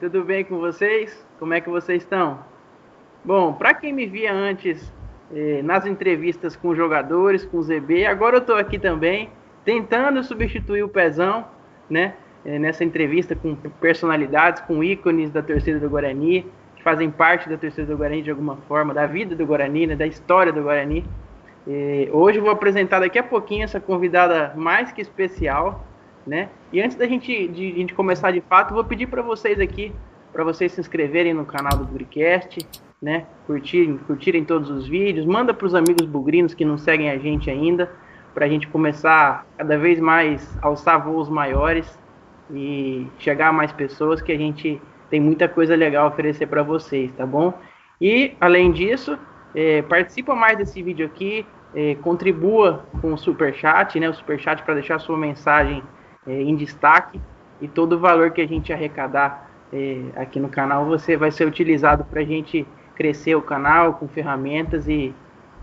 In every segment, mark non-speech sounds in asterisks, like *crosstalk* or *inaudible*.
tudo bem com vocês? Como é que vocês estão? Bom, para quem me via antes eh, nas entrevistas com jogadores, com o ZB, agora eu estou aqui também tentando substituir o Pezão, né? Eh, nessa entrevista com personalidades, com ícones da torcida do Guarani, que fazem parte da torcida do Guarani de alguma forma, da vida do Guarani, né? da história do Guarani. Eh, hoje eu vou apresentar daqui a pouquinho essa convidada mais que especial, né? E antes da gente, de, de começar de fato, vou pedir para vocês aqui, para vocês se inscreverem no canal do Bugrecast, né? Curtirem, curtirem todos os vídeos, manda para os amigos bugrinos que não seguem a gente ainda, para a gente começar cada vez mais a alçar voos maiores e chegar a mais pessoas, que a gente tem muita coisa legal a oferecer para vocês, tá bom? E além disso, é, participa mais desse vídeo aqui, é, contribua com o super chat, né? O super chat para deixar sua mensagem é, em destaque e todo o valor que a gente arrecadar é, aqui no canal você vai ser utilizado para a gente crescer o canal com ferramentas e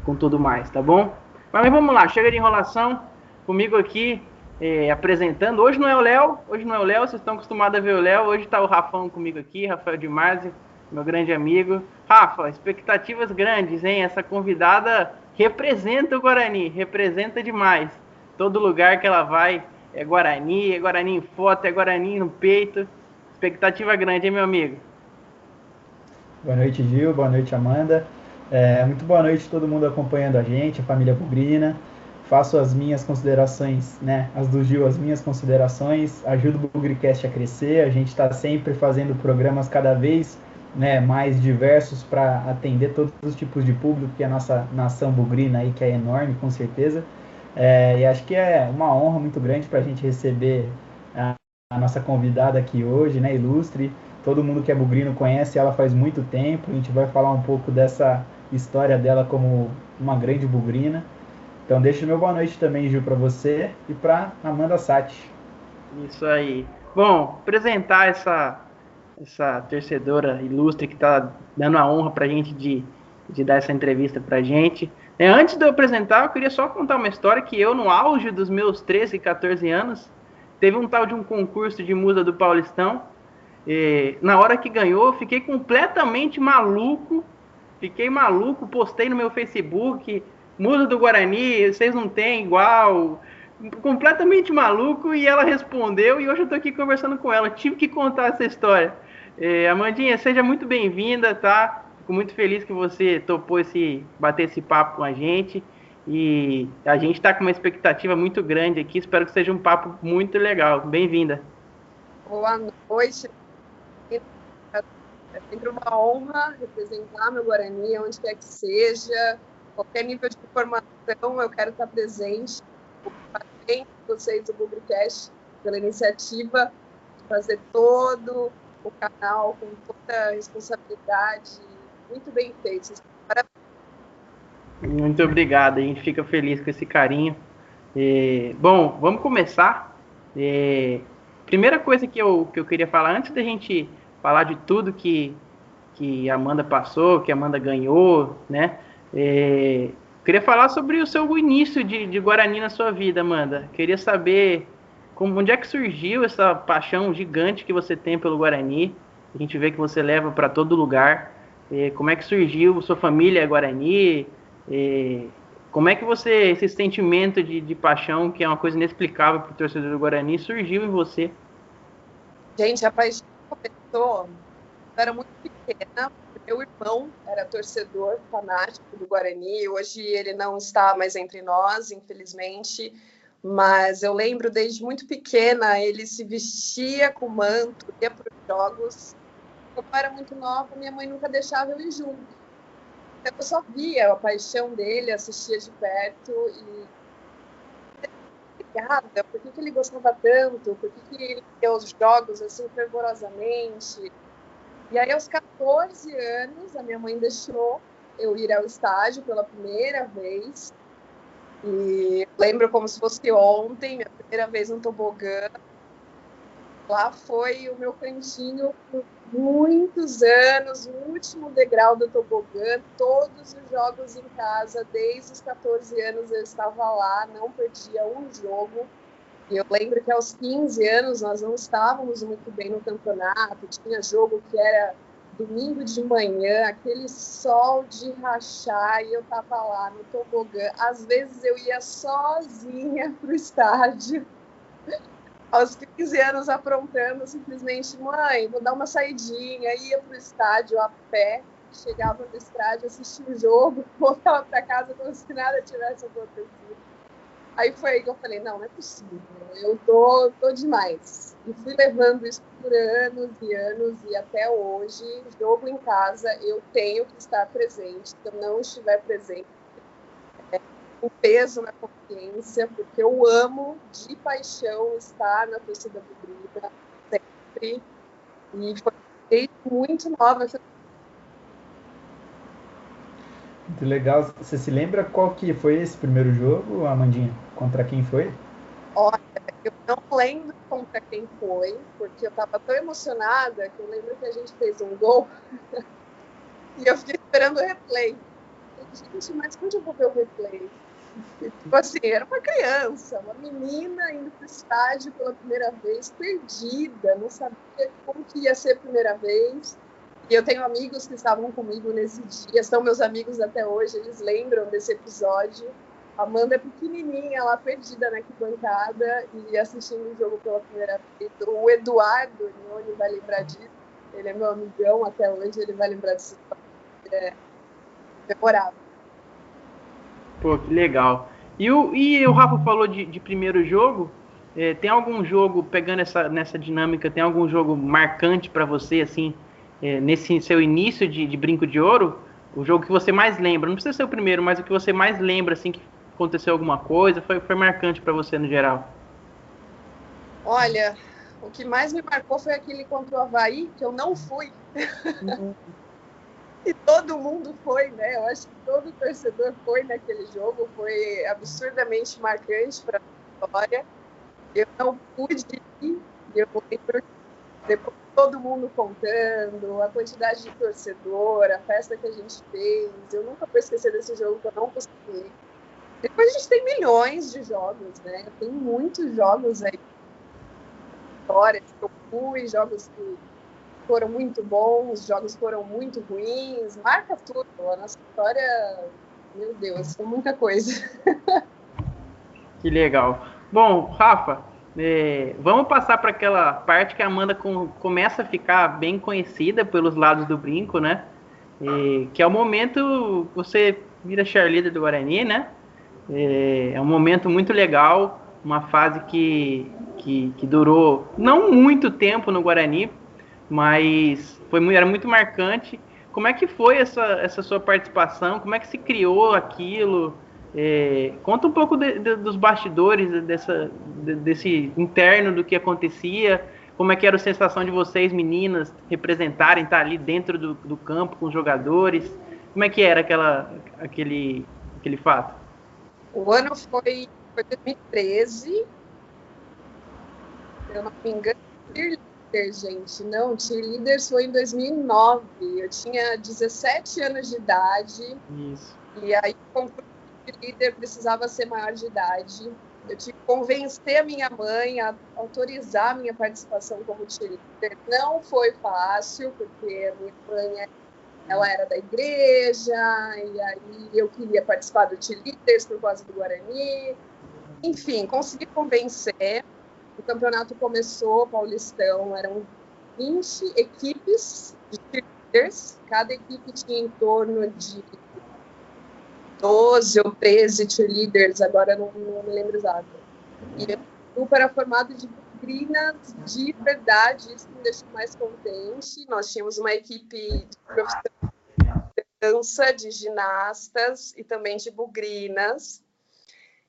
com tudo mais, tá bom? Mas vamos lá, chega de enrolação. Comigo aqui é, apresentando. Hoje não é o Léo, hoje não é o Léo, vocês estão acostumados a ver o Léo. Hoje está o Rafão comigo aqui, Rafael de Marzi, meu grande amigo. Rafa, expectativas grandes, hein? Essa convidada representa o Guarani, representa demais. Todo lugar que ela vai, é Guarani, é Guarani em foto, é Guarani no peito. Expectativa grande, hein, meu amigo? Boa noite, Gil. Boa noite, Amanda. É, muito boa noite todo mundo acompanhando a gente, a família Bugrina. Faço as minhas considerações, né? As do Gil, as minhas considerações. Ajudo o Bugricast a crescer. A gente está sempre fazendo programas cada vez né, mais diversos para atender todos os tipos de público que a nossa nação bugrina aí, que é enorme, com certeza. É, e acho que é uma honra muito grande para a gente receber a, a, nossa convidada aqui hoje, né, ilustre. Todo mundo que é bugrino conhece ela faz muito tempo. A gente vai falar um pouco dessa história dela como uma grande bugrina. Então deixa o meu boa noite também, Gil, para você e para Amanda Sati. Isso aí. Bom, apresentar essa essa torcedora ilustre que está dando a honra para a gente de, de dar essa entrevista para a gente. É, antes de eu apresentar, eu queria só contar uma história que eu, no auge dos meus 13, 14 anos, teve um tal de um concurso de musa do Paulistão. E, na hora que ganhou, fiquei completamente maluco. Fiquei maluco, postei no meu Facebook, musa do Guarani, vocês não têm igual. Completamente maluco, e ela respondeu, e hoje eu tô aqui conversando com ela. Tive que contar essa história. É, Amandinha, seja muito bem-vinda, tá? Fico muito feliz que você topou esse bater esse papo com a gente. E a gente está com uma expectativa muito grande aqui. Espero que seja um papo muito legal. Bem-vinda. Boa noite. É sempre uma honra representar meu Guarani, onde quer que seja, qualquer nível de informação, eu quero estar presente. Parabéns vocês do Publicast pela iniciativa de fazer todo o canal com toda a responsabilidade muito bem feito. Muito obrigado, a gente fica feliz com esse carinho. Bom, vamos começar. Primeira coisa que eu, que eu queria falar, antes da gente falar de tudo que, que a Amanda passou, que a Amanda ganhou, né? Queria falar sobre o seu início de, de Guarani na sua vida, Amanda. Queria saber como, onde é que surgiu essa paixão gigante que você tem pelo Guarani. A gente vê que você leva para todo lugar. É, como é que surgiu sua família Guarani? É, como é que você, esse sentimento de, de paixão, que é uma coisa inexplicável para o torcedor do Guarani, surgiu em você? Gente, a paixão começou, eu era muito pequena, meu irmão era torcedor fanático do Guarani, hoje ele não está mais entre nós, infelizmente, mas eu lembro desde muito pequena, ele se vestia com manto, ia para os jogos, como eu era muito nova, minha mãe nunca deixava eu ir junto. Eu só via a paixão dele, assistia de perto e obrigada, por que, que ele gostava tanto, por que, que ele via os jogos assim fervorosamente. E aí, aos 14 anos, a minha mãe deixou eu ir ao estádio pela primeira vez. E lembro como se fosse ontem, minha primeira vez no tobogã. Lá foi o meu cantinho por muitos anos, o último degrau do tobogã, todos os jogos em casa, desde os 14 anos eu estava lá, não perdia um jogo. E eu lembro que aos 15 anos nós não estávamos muito bem no campeonato, tinha jogo que era domingo de manhã, aquele sol de rachar e eu tava lá no tobogã. Às vezes eu ia sozinha *laughs* pro estádio, aos 15 anos aprontando, simplesmente, mãe, vou dar uma saidinha, ia pro estádio a pé, chegava no estádio, assistia o jogo, *laughs* voltava para casa como se nada tivesse acontecido. Aí foi aí que eu falei, não, não é possível, eu tô, tô demais. E fui levando isso por anos e anos e até hoje, jogo em casa, eu tenho que estar presente. Se eu não estiver presente, um peso na consciência, porque eu amo de paixão estar na torcida do Brita sempre. E foi muito nova muito legal. Você se lembra qual que foi esse primeiro jogo, Amandinha? Contra quem foi? Olha, eu não lembro contra quem foi, porque eu estava tão emocionada que eu lembro que a gente fez um gol *laughs* e eu fiquei esperando o replay. Gente, mas onde eu vou ver o replay? Tipo assim, era uma criança, uma menina indo para o estádio pela primeira vez, perdida, não sabia como que ia ser a primeira vez. E eu tenho amigos que estavam comigo nesse dia, são meus amigos até hoje, eles lembram desse episódio. Amanda é pequenininha, lá perdida na arquibancada e assistindo o jogo pela primeira vez. O Eduardo Nione vai lembrar disso, ele é meu amigão até hoje, ele vai lembrar disso. É memorável. Pô, que legal. E o, e o Rafa falou de, de primeiro jogo. É, tem algum jogo, pegando essa, nessa dinâmica, tem algum jogo marcante para você, assim, é, nesse seu início de, de, Brinco de Ouro, o jogo que você mais lembra, não precisa ser o primeiro, mas o que você mais lembra, assim, que aconteceu alguma coisa, foi, foi marcante para você no geral? Olha, o que mais me marcou foi aquele contra o Havaí, que eu não fui. Uhum. *laughs* e todo mundo foi, né? Eu acho que todo torcedor foi naquele jogo, foi absurdamente marcante para a história. Eu não pude ir, eu lembro depois todo mundo contando, a quantidade de torcedor, a festa que a gente fez. Eu nunca vou esquecer desse jogo que eu não consegui. Depois a gente tem milhões de jogos, né? Tem muitos jogos aí. Histórias que eu fui, jogos que foram muito bons, jogos foram muito ruins. Marca tudo. A nossa história, meu Deus, é muita coisa. *laughs* Que legal. Bom, Rafa, é, vamos passar para aquela parte que a Amanda com, começa a ficar bem conhecida pelos lados do brinco, né? É, que é o momento você vira cheerleader do Guarani, né? É, é, um momento muito legal, uma fase que, que, que, durou não muito tempo no Guarani, mas foi, era muito marcante. Como é que foi essa, essa sua participação? Como é que se criou aquilo? É, conta um pouco de, de, dos bastidores dessa, de, desse interno do que acontecia, como é que era a sensação de vocês, meninas, representarem, estar ali dentro do, do campo com os jogadores, como é que era aquela, aquele, aquele fato? O ano foi, foi 2013, eu não me engano, cheerleader, gente, não, cheerleader foi em 2009, eu tinha 17 anos de idade, Isso. e aí o concurso de líder precisava ser maior de idade. Eu tive que convencer a minha mãe a autorizar a minha participação como cheerleader. Não foi fácil, porque a minha mãe ela era da igreja, e aí eu queria participar do cheerleaders por causa do Guarani. Enfim, consegui convencer. O campeonato começou, Paulistão, eram 20 equipes de cheerleaders. Cada equipe tinha em torno de 12 ou 13 cheerleaders, agora não, não me lembro exato. E o grupo era formado de bucrinas de verdade, isso me deixou mais contente. Nós tínhamos uma equipe de profissionais de dança, de ginastas e também de bugrinas.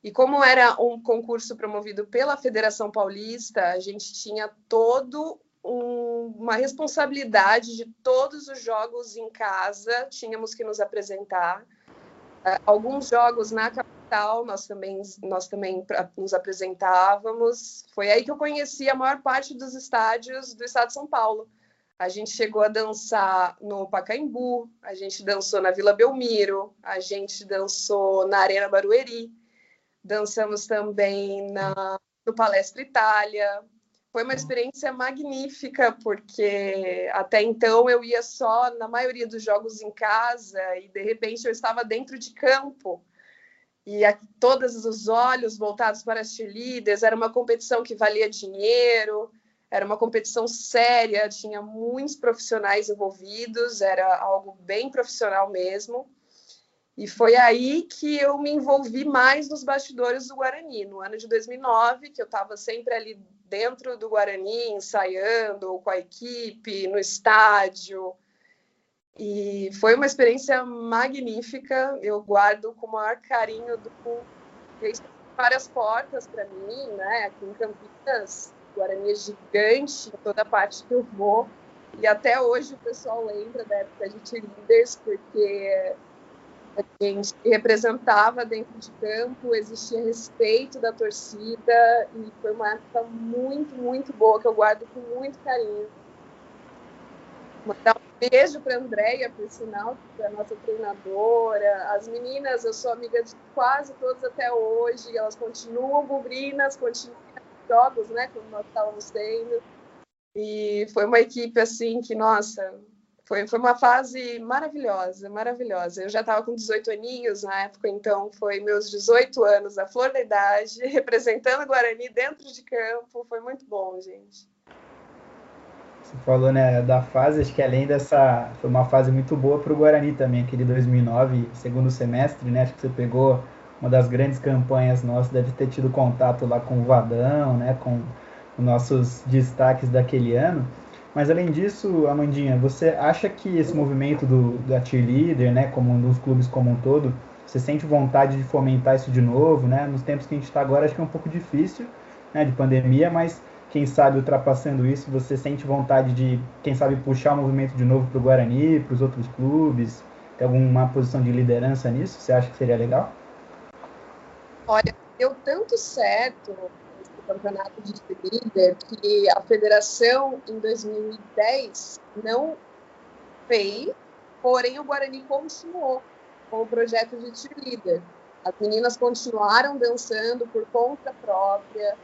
E como era um concurso promovido pela Federação Paulista, a gente tinha todo um, uma responsabilidade de todos os jogos em casa, tínhamos que nos apresentar. Uh, alguns jogos na capital nós também nós também nos apresentávamos. Foi aí que eu conheci a maior parte dos estádios do estado de São Paulo. A gente chegou a dançar no Pacaembu, a gente dançou na Vila Belmiro, a gente dançou na Arena Barueri, dançamos também na no Palestra Itália. Foi uma experiência magnífica, porque até então eu ia só na maioria dos jogos em casa e de repente eu estava dentro de campo e aqui, todos os olhos voltados para as cheerleaders. Era uma competição que valia dinheiro, era uma competição séria, tinha muitos profissionais envolvidos, era algo bem profissional mesmo. E foi aí que eu me envolvi mais nos bastidores do Guarani, no ano de 2009, que eu estava sempre ali dentro do Guarani, ensaiando com a equipe, no estádio, e foi uma experiência magnífica. Eu guardo com o maior carinho do fez várias portas para mim, né? Aqui em Campinas, Guarani é gigante em toda parte que eu vou. E até hoje o pessoal lembra da época de cheerleaders, porque a gente representava dentro de campo, existia respeito da torcida e foi uma época muito, muito boa que eu guardo com muito carinho. Mandar um beijo para a Andréia, por sinal, que é nossa treinadora. As meninas, eu sou amiga de quase todas até hoje, elas continuam bubrinas, continuam jogos, né, como nós estávamos tendo. E foi uma equipe, assim, que, nossa, foi, foi uma fase maravilhosa, maravilhosa. Eu já estava com 18 aninhos na época, então foi meus 18 anos, a flor da idade, *laughs* representando o Guarani dentro de campo. Foi muito bom, gente. Você falou né, da fase, acho que além dessa. Foi uma fase muito boa para o Guarani também, aquele 2009, segundo semestre, né? Acho que você pegou uma das grandes campanhas nossas, deve ter tido contato lá com o Vadão, né? Com os nossos destaques daquele ano. Mas além disso, Amandinha, você acha que esse movimento do, da cheerleader, né, como dos clubes como um todo, você sente vontade de fomentar isso de novo, né? Nos tempos que a gente está agora, acho que é um pouco difícil, né, de pandemia, mas quem sabe ultrapassando isso, você sente vontade de, quem sabe, puxar o movimento de novo para o Guarani, para os outros clubes? Tem alguma posição de liderança nisso? Você acha que seria legal? Olha, deu tanto certo campeonato de líder que a federação em 2010 não fez, porém o Guarani continuou com o projeto de cheerleader. As meninas continuaram dançando por conta própria,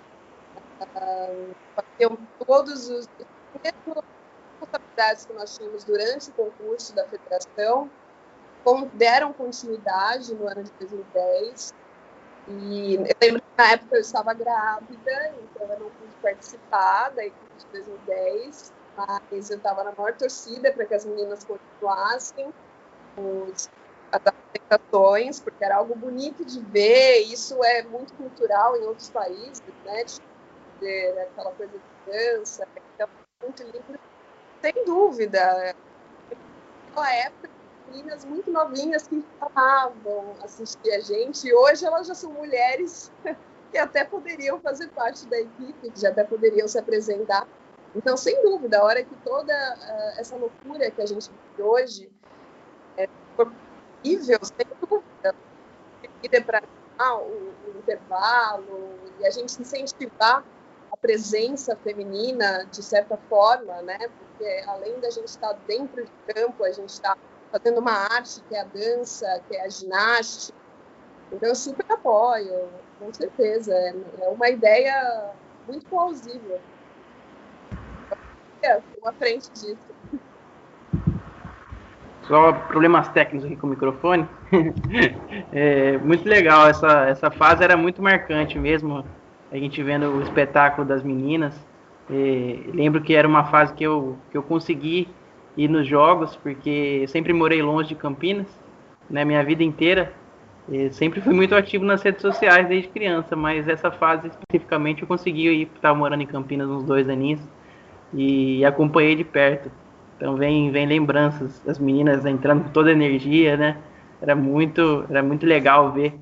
uh, todos os responsabilidades que nós tínhamos durante o concurso da federação deram continuidade no ano de 2010 e eu lembro que na época eu estava grávida, então eu não pude participar da equipe de 2010, mas eu estava na maior torcida para que as meninas continuassem os, as apresentações, porque era algo bonito de ver, isso é muito cultural em outros países, né? fazer aquela coisa de dança, então, muito lindo, sem dúvida. Naquela época, meninas muito novinhas que amavam assistir a gente, e hoje elas já são mulheres *laughs* que até poderiam fazer parte da equipe, que já até poderiam se apresentar. Então, sem dúvida, a hora que toda uh, essa loucura que a gente vive hoje é possível, sem dúvida, ir para o, o intervalo e a gente incentivar a presença feminina, de certa forma, né? Porque além da gente estar dentro de campo, a gente está fazendo uma arte que é a dança, que é a ginástica. Então, eu super apoio, com certeza. É, é uma ideia muito plausível. Estou à frente disso. Só problemas técnicos aqui com o microfone. *laughs* é, muito legal, essa, essa fase era muito marcante mesmo a gente vendo o espetáculo das meninas. E lembro que era uma fase que eu, que eu consegui ir nos jogos, porque eu sempre morei longe de Campinas, né, minha vida inteira. Sempre fui muito ativo nas redes sociais desde criança, mas essa fase especificamente eu consegui ir, estava morando em Campinas uns dois aninhos e acompanhei de perto. Então vem, vem lembranças das meninas entrando com toda energia, né? Era muito, era muito legal ver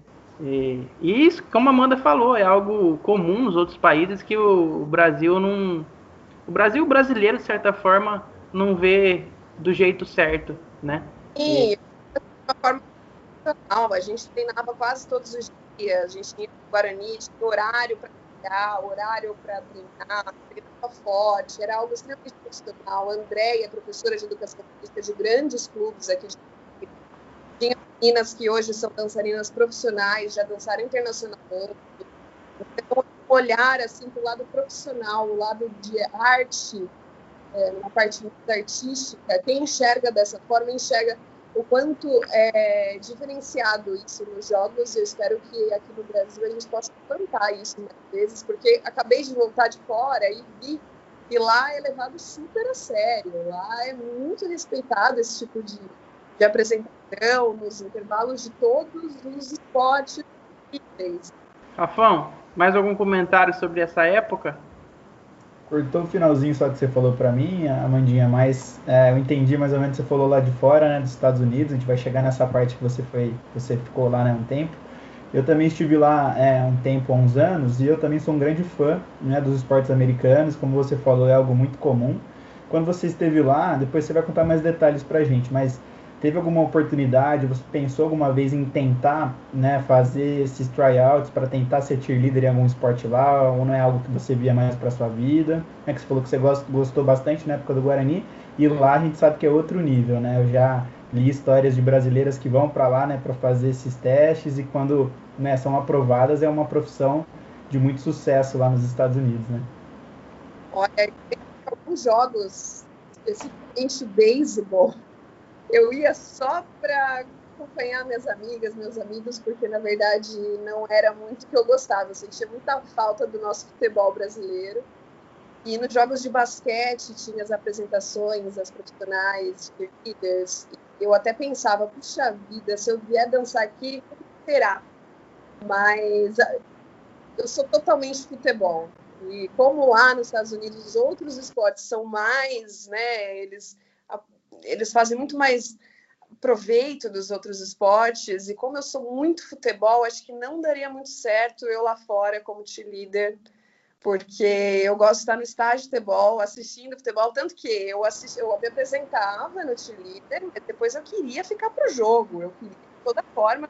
e, e, isso, como a Amanda falou, é algo comum nos outros países que o, o Brasil não. O Brasil brasileiro, de certa forma, não vê do jeito certo, né? E, de uma forma profissional, a gente treinava quase todos os dias, a gente tinha Guarani, tinha horário para treinar, horário para treinar, treinava forte, era algo extremamente profissional. A Andréia, professora de educação física de grandes clubes aqui de tinha meninas que hoje são dançarinas profissionais, já dançaram internacionalmente. Então, olhar assim para o lado profissional, o lado de arte, é, uma parte artística, quem enxerga dessa forma enxerga o quanto é diferenciado isso nos jogos. Eu espero que aqui no Brasil a gente possa plantar isso mais vezes, porque acabei de voltar de fora e vi que lá é levado super a sério. Lá é muito respeitado esse tipo de, de apresentação nos intervalos de todos os esportes. Rafão, mais algum comentário sobre essa época? Cortou o finalzinho só que você falou para mim, Amandinha, mas é, eu entendi mais ou menos que você falou lá de fora, né, dos Estados Unidos. A gente vai chegar nessa parte que você foi, você ficou lá, né, um tempo. Eu também estive lá é, um tempo, há uns anos, e eu também sou um grande fã né, dos esportes americanos. Como você falou, é algo muito comum. Quando você esteve lá, depois você vai contar mais detalhes para a gente, mas teve alguma oportunidade, você pensou alguma vez em tentar né, fazer esses tryouts para tentar ser cheerleader em algum esporte lá, ou não é algo que você via mais para sua vida? É que você falou que você gostou bastante na época do Guarani, e lá a gente sabe que é outro nível, né? Eu já li histórias de brasileiras que vão para lá, né, para fazer esses testes e quando né, são aprovadas é uma profissão de muito sucesso lá nos Estados Unidos, né? Olha, tem alguns jogos, especificamente beisebol, eu ia só para acompanhar minhas amigas, meus amigos, porque na verdade não era muito que eu gostava. Eu sentia muita falta do nosso futebol brasileiro. E nos jogos de basquete tinha as apresentações, as profissionais, líderes. Eu até pensava, puxa vida, se eu vier dançar aqui, será? Mas ah, eu sou totalmente futebol. E como lá nos Estados Unidos os outros esportes são mais, né, eles eles fazem muito mais proveito dos outros esportes e como eu sou muito futebol, acho que não daria muito certo eu lá fora como líder, porque eu gosto de estar no estádio de futebol, assistindo futebol, tanto que eu assisti, eu me apresentava no líder, depois eu queria ficar pro jogo, eu queria de toda forma,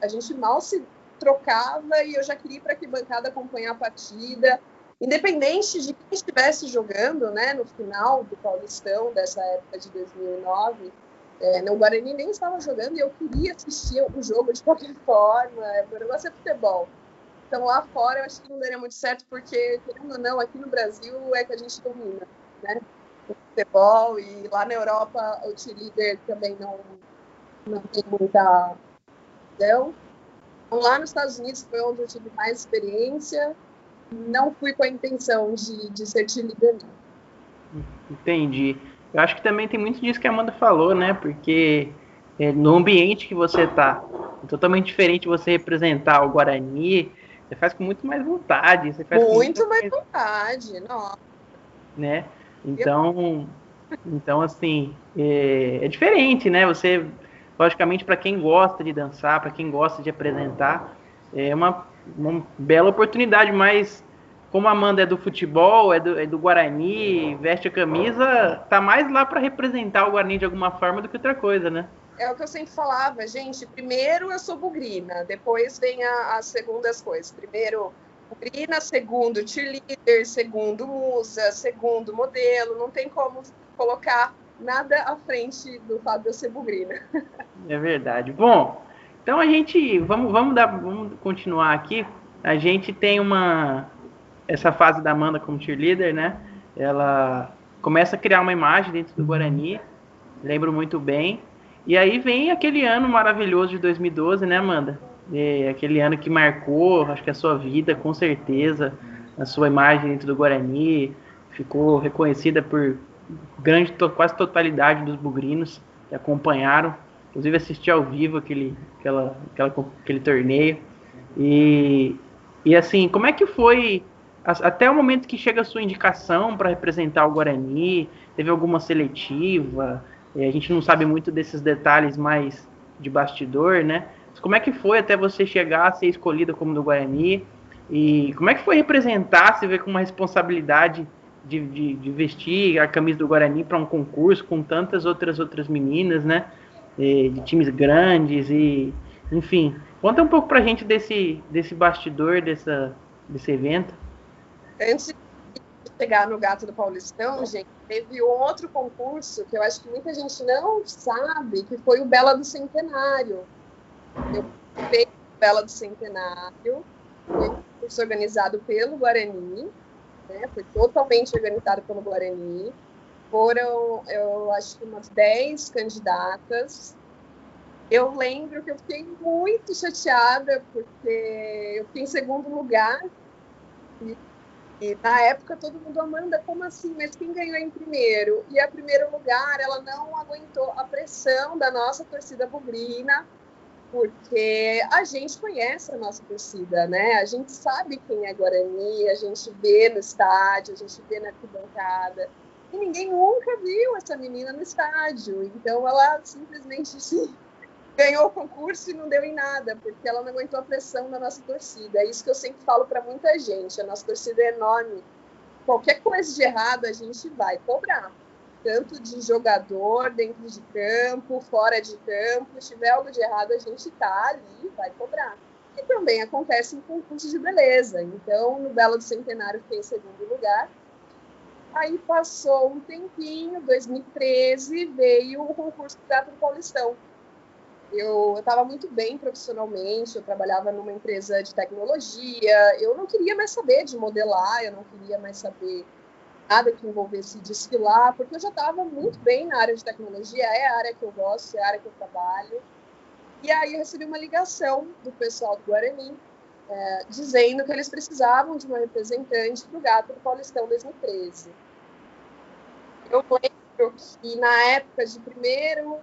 a gente mal se trocava e eu já queria ir para que bancada acompanhar a partida independente de quem estivesse jogando, né, no final do Paulistão dessa época de 2009, é, no Guarani nem estava jogando e eu queria assistir o jogo de qualquer *laughs* forma, o negócio é futebol. Então lá fora eu acho que não daria muito certo, porque, querendo ou não, aqui no Brasil é que a gente domina, né? O futebol e lá na Europa o cheerleader também não, não tem muita. Então, lá nos Estados Unidos foi onde eu tive mais experiência não fui com a intenção de, de ser cheerleader, não. Entendi. Eu acho que também tem muito disso que a Amanda falou, né? Porque é, no ambiente que você tá, é totalmente diferente você representar o Guarani, você faz com muito mais vontade. Você faz muito mais, mais vontade, nossa. Né? Então, então assim, é, é diferente, né? Você, logicamente, para quem gosta de dançar, para quem gosta de apresentar, é uma uma bela oportunidade, mas como a Amanda é do futebol, é do, é do Guarani, veste a camisa, tá mais lá para representar o Guarani de alguma forma do que outra coisa, né? É o que eu sempre falava, gente. Primeiro eu sou bugrina, depois vem a, as segundas coisas. Primeiro bugrina, segundo cheerleader, segundo musa, segundo modelo. Não tem como colocar nada à frente do fato de eu ser bugrina. É verdade. Bom, então a gente vamos vamos dar vamos continuar aqui. A gente tem uma essa fase da Amanda como cheerleader, né? Ela começa a criar uma imagem dentro do Guarani, lembro muito bem. E aí vem aquele ano maravilhoso de 2012, né, Amanda? É aquele ano que marcou, acho que a sua vida, com certeza, a sua imagem dentro do Guarani ficou reconhecida por grande, quase totalidade dos bugrinos que acompanharam Inclusive assisti ao vivo aquele, aquela, aquela, aquele torneio. E, e assim, como é que foi até o momento que chega a sua indicação para representar o Guarani? Teve alguma seletiva? A gente não sabe muito desses detalhes mais de bastidor, né? Mas como é que foi até você chegar a ser escolhida como do Guarani? E como é que foi representar, se ver com uma responsabilidade de, de, de vestir a camisa do Guarani para um concurso com tantas outras outras meninas, né? De times grandes e enfim. Conta um pouco pra gente desse, desse bastidor dessa, desse evento. Antes de chegar no Gato do Paulistão, gente, teve um outro concurso que eu acho que muita gente não sabe, que foi o Bela do Centenário. Eu fiz o Bela do Centenário, concurso organizado pelo Guarani, né? Foi totalmente organizado pelo Guarani. Foram, eu acho que umas 10 candidatas. Eu lembro que eu fiquei muito chateada, porque eu fiquei em segundo lugar. E, e na época todo mundo, Amanda, como assim? Mas quem ganhou em primeiro? E a primeiro lugar, ela não aguentou a pressão da nossa torcida bugrina, porque a gente conhece a nossa torcida, né? A gente sabe quem é Guarani, a gente vê no estádio, a gente vê na arquibancada. E ninguém nunca viu essa menina no estádio. Então ela simplesmente sim, *laughs* ganhou o concurso e não deu em nada, porque ela não aguentou a pressão da nossa torcida. É isso que eu sempre falo para muita gente. A nossa torcida é enorme. Qualquer coisa de errado a gente vai cobrar tanto de jogador dentro de campo, fora de campo. Se tiver algo de errado, a gente está ali, vai cobrar. E também acontece em concursos de beleza. Então, no Belo do Centenário, fiquei em segundo lugar. Aí passou um tempinho, 2013, veio o concurso do Teatro Paulistão. Eu estava muito bem profissionalmente, eu trabalhava numa empresa de tecnologia, eu não queria mais saber de modelar, eu não queria mais saber nada que envolvesse desfilar, porque eu já estava muito bem na área de tecnologia, é a área que eu gosto, é a área que eu trabalho. E aí eu recebi uma ligação do pessoal do Guarani, é, dizendo que eles precisavam de uma representante para o Gato do Paulistão 2013. Eu lembro que na época de primeiro,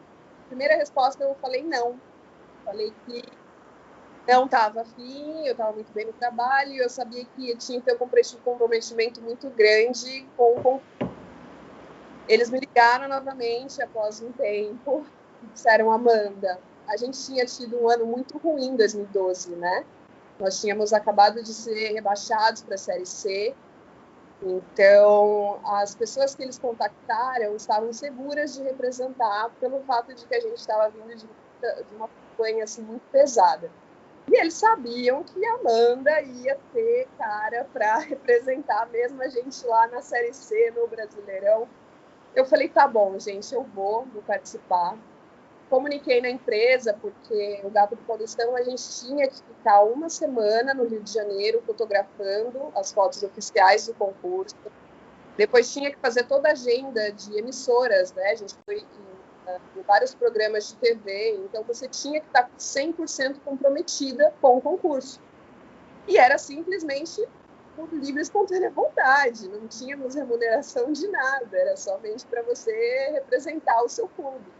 primeira resposta eu falei não. Falei que não estava afim, eu estava muito bem no trabalho, eu sabia que eu tinha que ter um comprometimento muito grande com, com... Eles me ligaram novamente após um tempo e disseram, Amanda, a gente tinha tido um ano muito ruim em 2012, né? Nós tínhamos acabado de ser rebaixados para a Série C, então as pessoas que eles contactaram estavam seguras de representar pelo fato de que a gente estava vindo de, de uma campanha assim, muito pesada. E eles sabiam que a Amanda ia ter cara para *laughs* representar mesmo a gente lá na Série C, no Brasileirão. Eu falei, tá bom, gente, eu vou, vou participar. Comuniquei na empresa, porque o Gato do Paulistão a gente tinha que ficar uma semana no Rio de Janeiro fotografando as fotos oficiais do concurso. Depois tinha que fazer toda a agenda de emissoras, né? A gente foi em vários programas de TV, então você tinha que estar 100% comprometida com o concurso. E era simplesmente por livre e espontânea vontade, não tínhamos remuneração de nada, era somente para você representar o seu clube.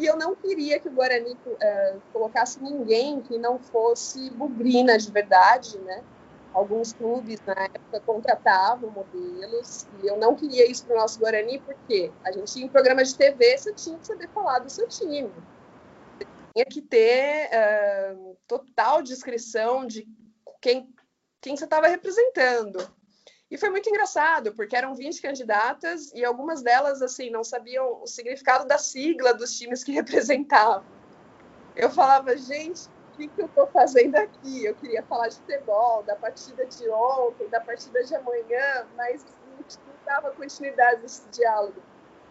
E eu não queria que o Guarani uh, colocasse ninguém que não fosse bugrina de verdade, né? alguns clubes na época contratavam modelos e eu não queria isso para o nosso Guarani porque a gente tinha um programa de TV, você tinha que saber falar do seu time. Você tinha que ter uh, total descrição de quem, quem você estava representando. E foi muito engraçado, porque eram 20 candidatas e algumas delas assim não sabiam o significado da sigla dos times que *laughs* representavam. Eu falava, gente, que, que eu estou fazendo aqui? Eu queria falar de futebol, da partida de ontem, da partida de amanhã, mas não dava continuidade desse diálogo.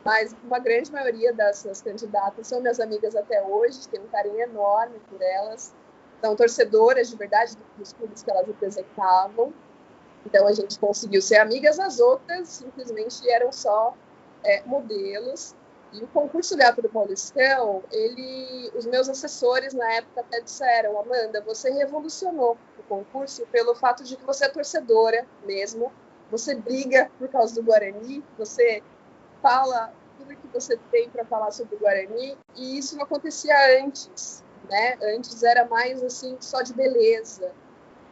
Mas uma grande maioria dessas candidatas são minhas amigas até hoje, tenho um carinho enorme por elas, são torcedoras de verdade dos clubes que elas representavam. Então a gente conseguiu ser amigas, as outras simplesmente eram só é, modelos e o concurso Gato do Paulistão, ele, os meus assessores na época até disseram, Amanda, você revolucionou o concurso pelo fato de que você é torcedora mesmo, você briga por causa do Guarani, você fala tudo que você tem para falar sobre o Guarani, e isso não acontecia antes, né? Antes era mais assim, só de beleza.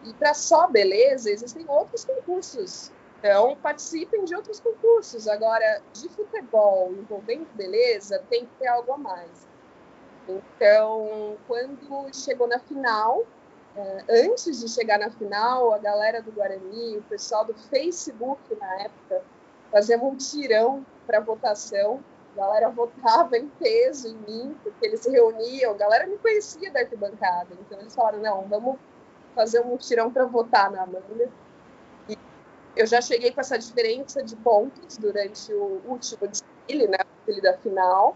E para só beleza, existem outros concursos então, participem de outros concursos. Agora, de futebol envolvendo beleza, tem que ter algo a mais. Então, quando chegou na final, é, antes de chegar na final, a galera do Guarani, o pessoal do Facebook na época, fazia um tirão para votação. A galera votava em peso em mim, porque eles se reuniam. A galera me conhecia da arquibancada. Então, eles falaram: não, vamos fazer um tirão para votar na Amanda eu já cheguei com essa diferença de pontos durante o último desfile, né, o desfile da final.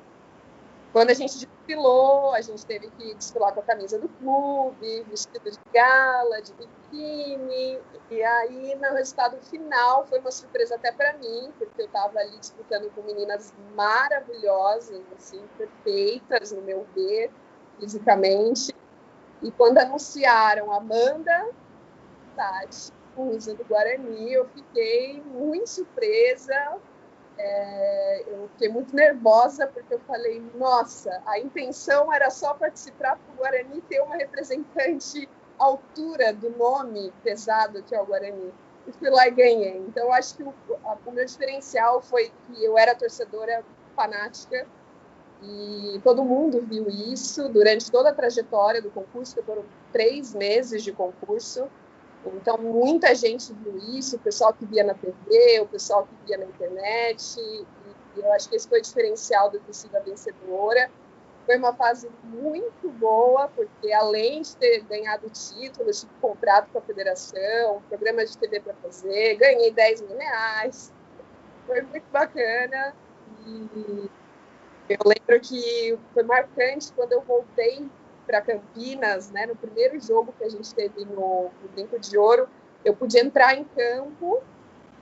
quando a gente desfilou, a gente teve que desfilar com a camisa do clube, vestido de gala, de biquíni. E aí, no resultado final, foi uma surpresa até para mim, porque eu estava ali disputando com meninas maravilhosas, assim, perfeitas, no meu ver, fisicamente. E quando anunciaram Amanda Tati, usa do Guarani, eu fiquei muito surpresa, é, eu fiquei muito nervosa porque eu falei, nossa, a intenção era só participar para o Guarani ter uma representante altura do nome pesado que é o Guarani. E fui lá e ganhei. Então, acho que o, a, o meu diferencial foi que eu era torcedora fanática e todo mundo viu isso durante toda a trajetória do concurso, que foram três meses de concurso. Então, muita gente viu isso, o pessoal que via na TV, o pessoal que via na internet, e, eu acho que esse foi o diferencial da torcida vencedora. Foi uma fase muito boa, porque além de ter ganhado títulos, tive contrato com a federação, programa de TV para fazer, ganhei 10 mil reais. Foi muito bacana. E eu lembro que foi marcante quando eu voltei para Campinas, né, no primeiro jogo que a gente teve no, no Brinco de Ouro, eu pude entrar em campo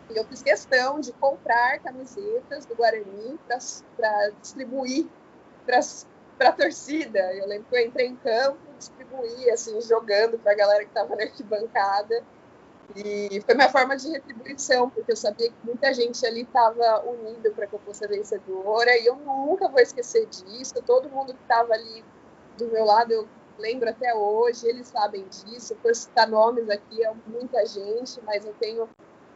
e eu fiz questão de comprar camisetas do Guarani para distribuir para a torcida. Eu lembro que eu entrei em campo, distribuí, assim, jogando para a galera que estava na arquibancada. E foi minha forma de retribuição, porque eu sabia que muita gente ali estava unido para que eu fosse vencedora, e eu nunca vou esquecer disso. Todo mundo que estava ali do meu lado, eu lembro até hoje, eles sabem disso. Por citar nomes aqui, é muita gente, mas eu tenho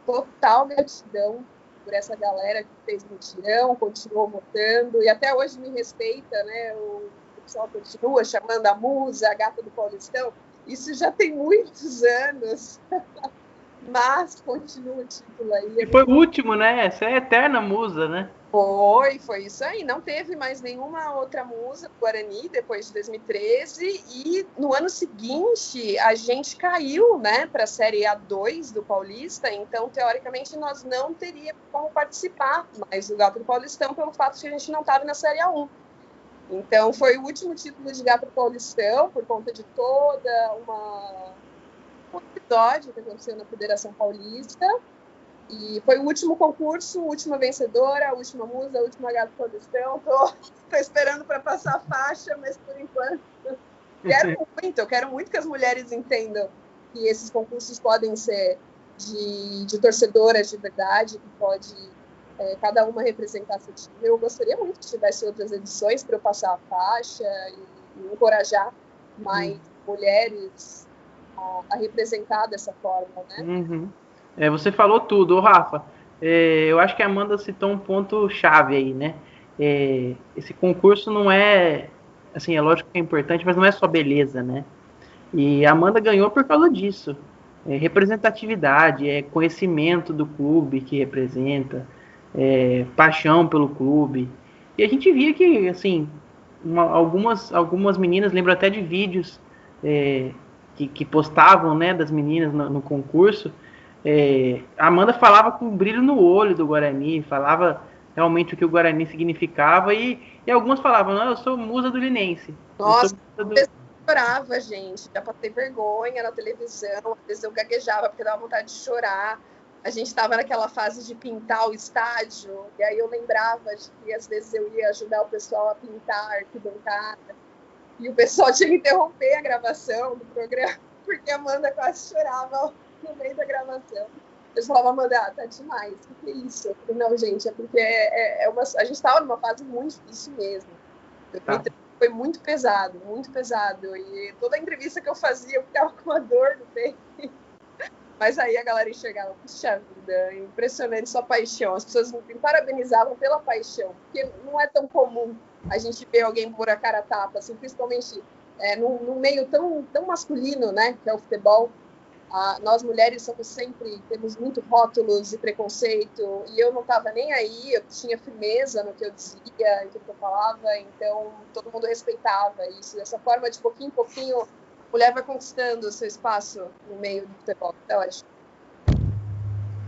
total gratidão por essa galera que fez mutirão, continuou votando e até hoje me respeita, né? O pessoal continua chamando a musa, a gata do Paulistão. Isso já tem muitos anos. *laughs* Mas continua o título aí. E foi o último, né? Essa é a eterna musa, né? Foi, foi isso aí. Não teve mais nenhuma outra musa do Guarani depois de 2013. E no ano seguinte a gente caiu né, para a Série A2 do Paulista. Então, teoricamente, nós não teríamos como participar mais do Gato do Paulistão pelo fato de a gente não estava na Série A1. Então, foi o último título de Gato do Paulistão por conta de toda uma um episódio que aconteceu na Federação Paulista. E foi o último concurso, última vencedora, a última musa, a última gata produção. Tô, *laughs* tô esperando para passar a faixa, mas por enquanto quero *laughs* muito, eu quero muito que as mulheres entendam que esses concursos podem ser de, de torcedoras de verdade, que pode é, cada uma representar seu time. Eu gostaria muito que tivesse outras edições para eu passar a faixa e, e encorajar mais mulheres a, representar dessa forma, né? Uhum. É, você falou tudo, Rafa. É, eu acho que a Amanda citou um ponto chave aí, né? É, esse concurso não é, assim, é lógico que é importante, mas não é só beleza, né? E a Amanda ganhou por causa disso. É representatividade, é conhecimento do clube que representa, é paixão pelo clube. E a gente via que, assim, uma, algumas, algumas meninas, lembro até de vídeos é, que, que, postavam, né, das meninas no, no concurso, é, a Amanda falava com brilho no olho do Guarani, falava realmente o que o Guarani significava e, e algumas falavam, não, eu sou musa do Linense. Nossa, eu do... chorava, gente, já passei vergonha na televisão, às vezes eu gaguejava porque dava vontade de chorar. A gente estava naquela fase de pintar o estádio, e aí eu lembrava de que às vezes eu ia ajudar o pessoal a pintar a arquibancada, e o pessoal tinha que interromper a gravação do programa, *laughs* porque a Amanda quase chorava no meio da gravação. Eles falavam, Amanda, ah, tá demais, o que, é isso? Eu falei, não, gente, é porque é, é, é uma, a gente estava numa fase muito difícil mesmo. Tá. Foi muito pesado, muito pesado. E toda a entrevista que eu fazia, eu ficava com uma dor no peito. *laughs* Mas aí a galera enxergava, puxa vida, impressionante sua paixão. As pessoas me parabenizavam pela paixão, porque não é tão comum a gente ver alguém por a cara tapa, assim, principalmente é, num, num meio tão, tão masculino, né, que é o futebol. Nós mulheres somos sempre, temos muito rótulos e preconceito, e eu não estava nem aí, eu tinha firmeza no que eu dizia, tudo que eu falava, então todo mundo respeitava isso. Dessa forma, de pouquinho em pouquinho, a mulher vai conquistando o seu espaço no meio do futebol, eu acho.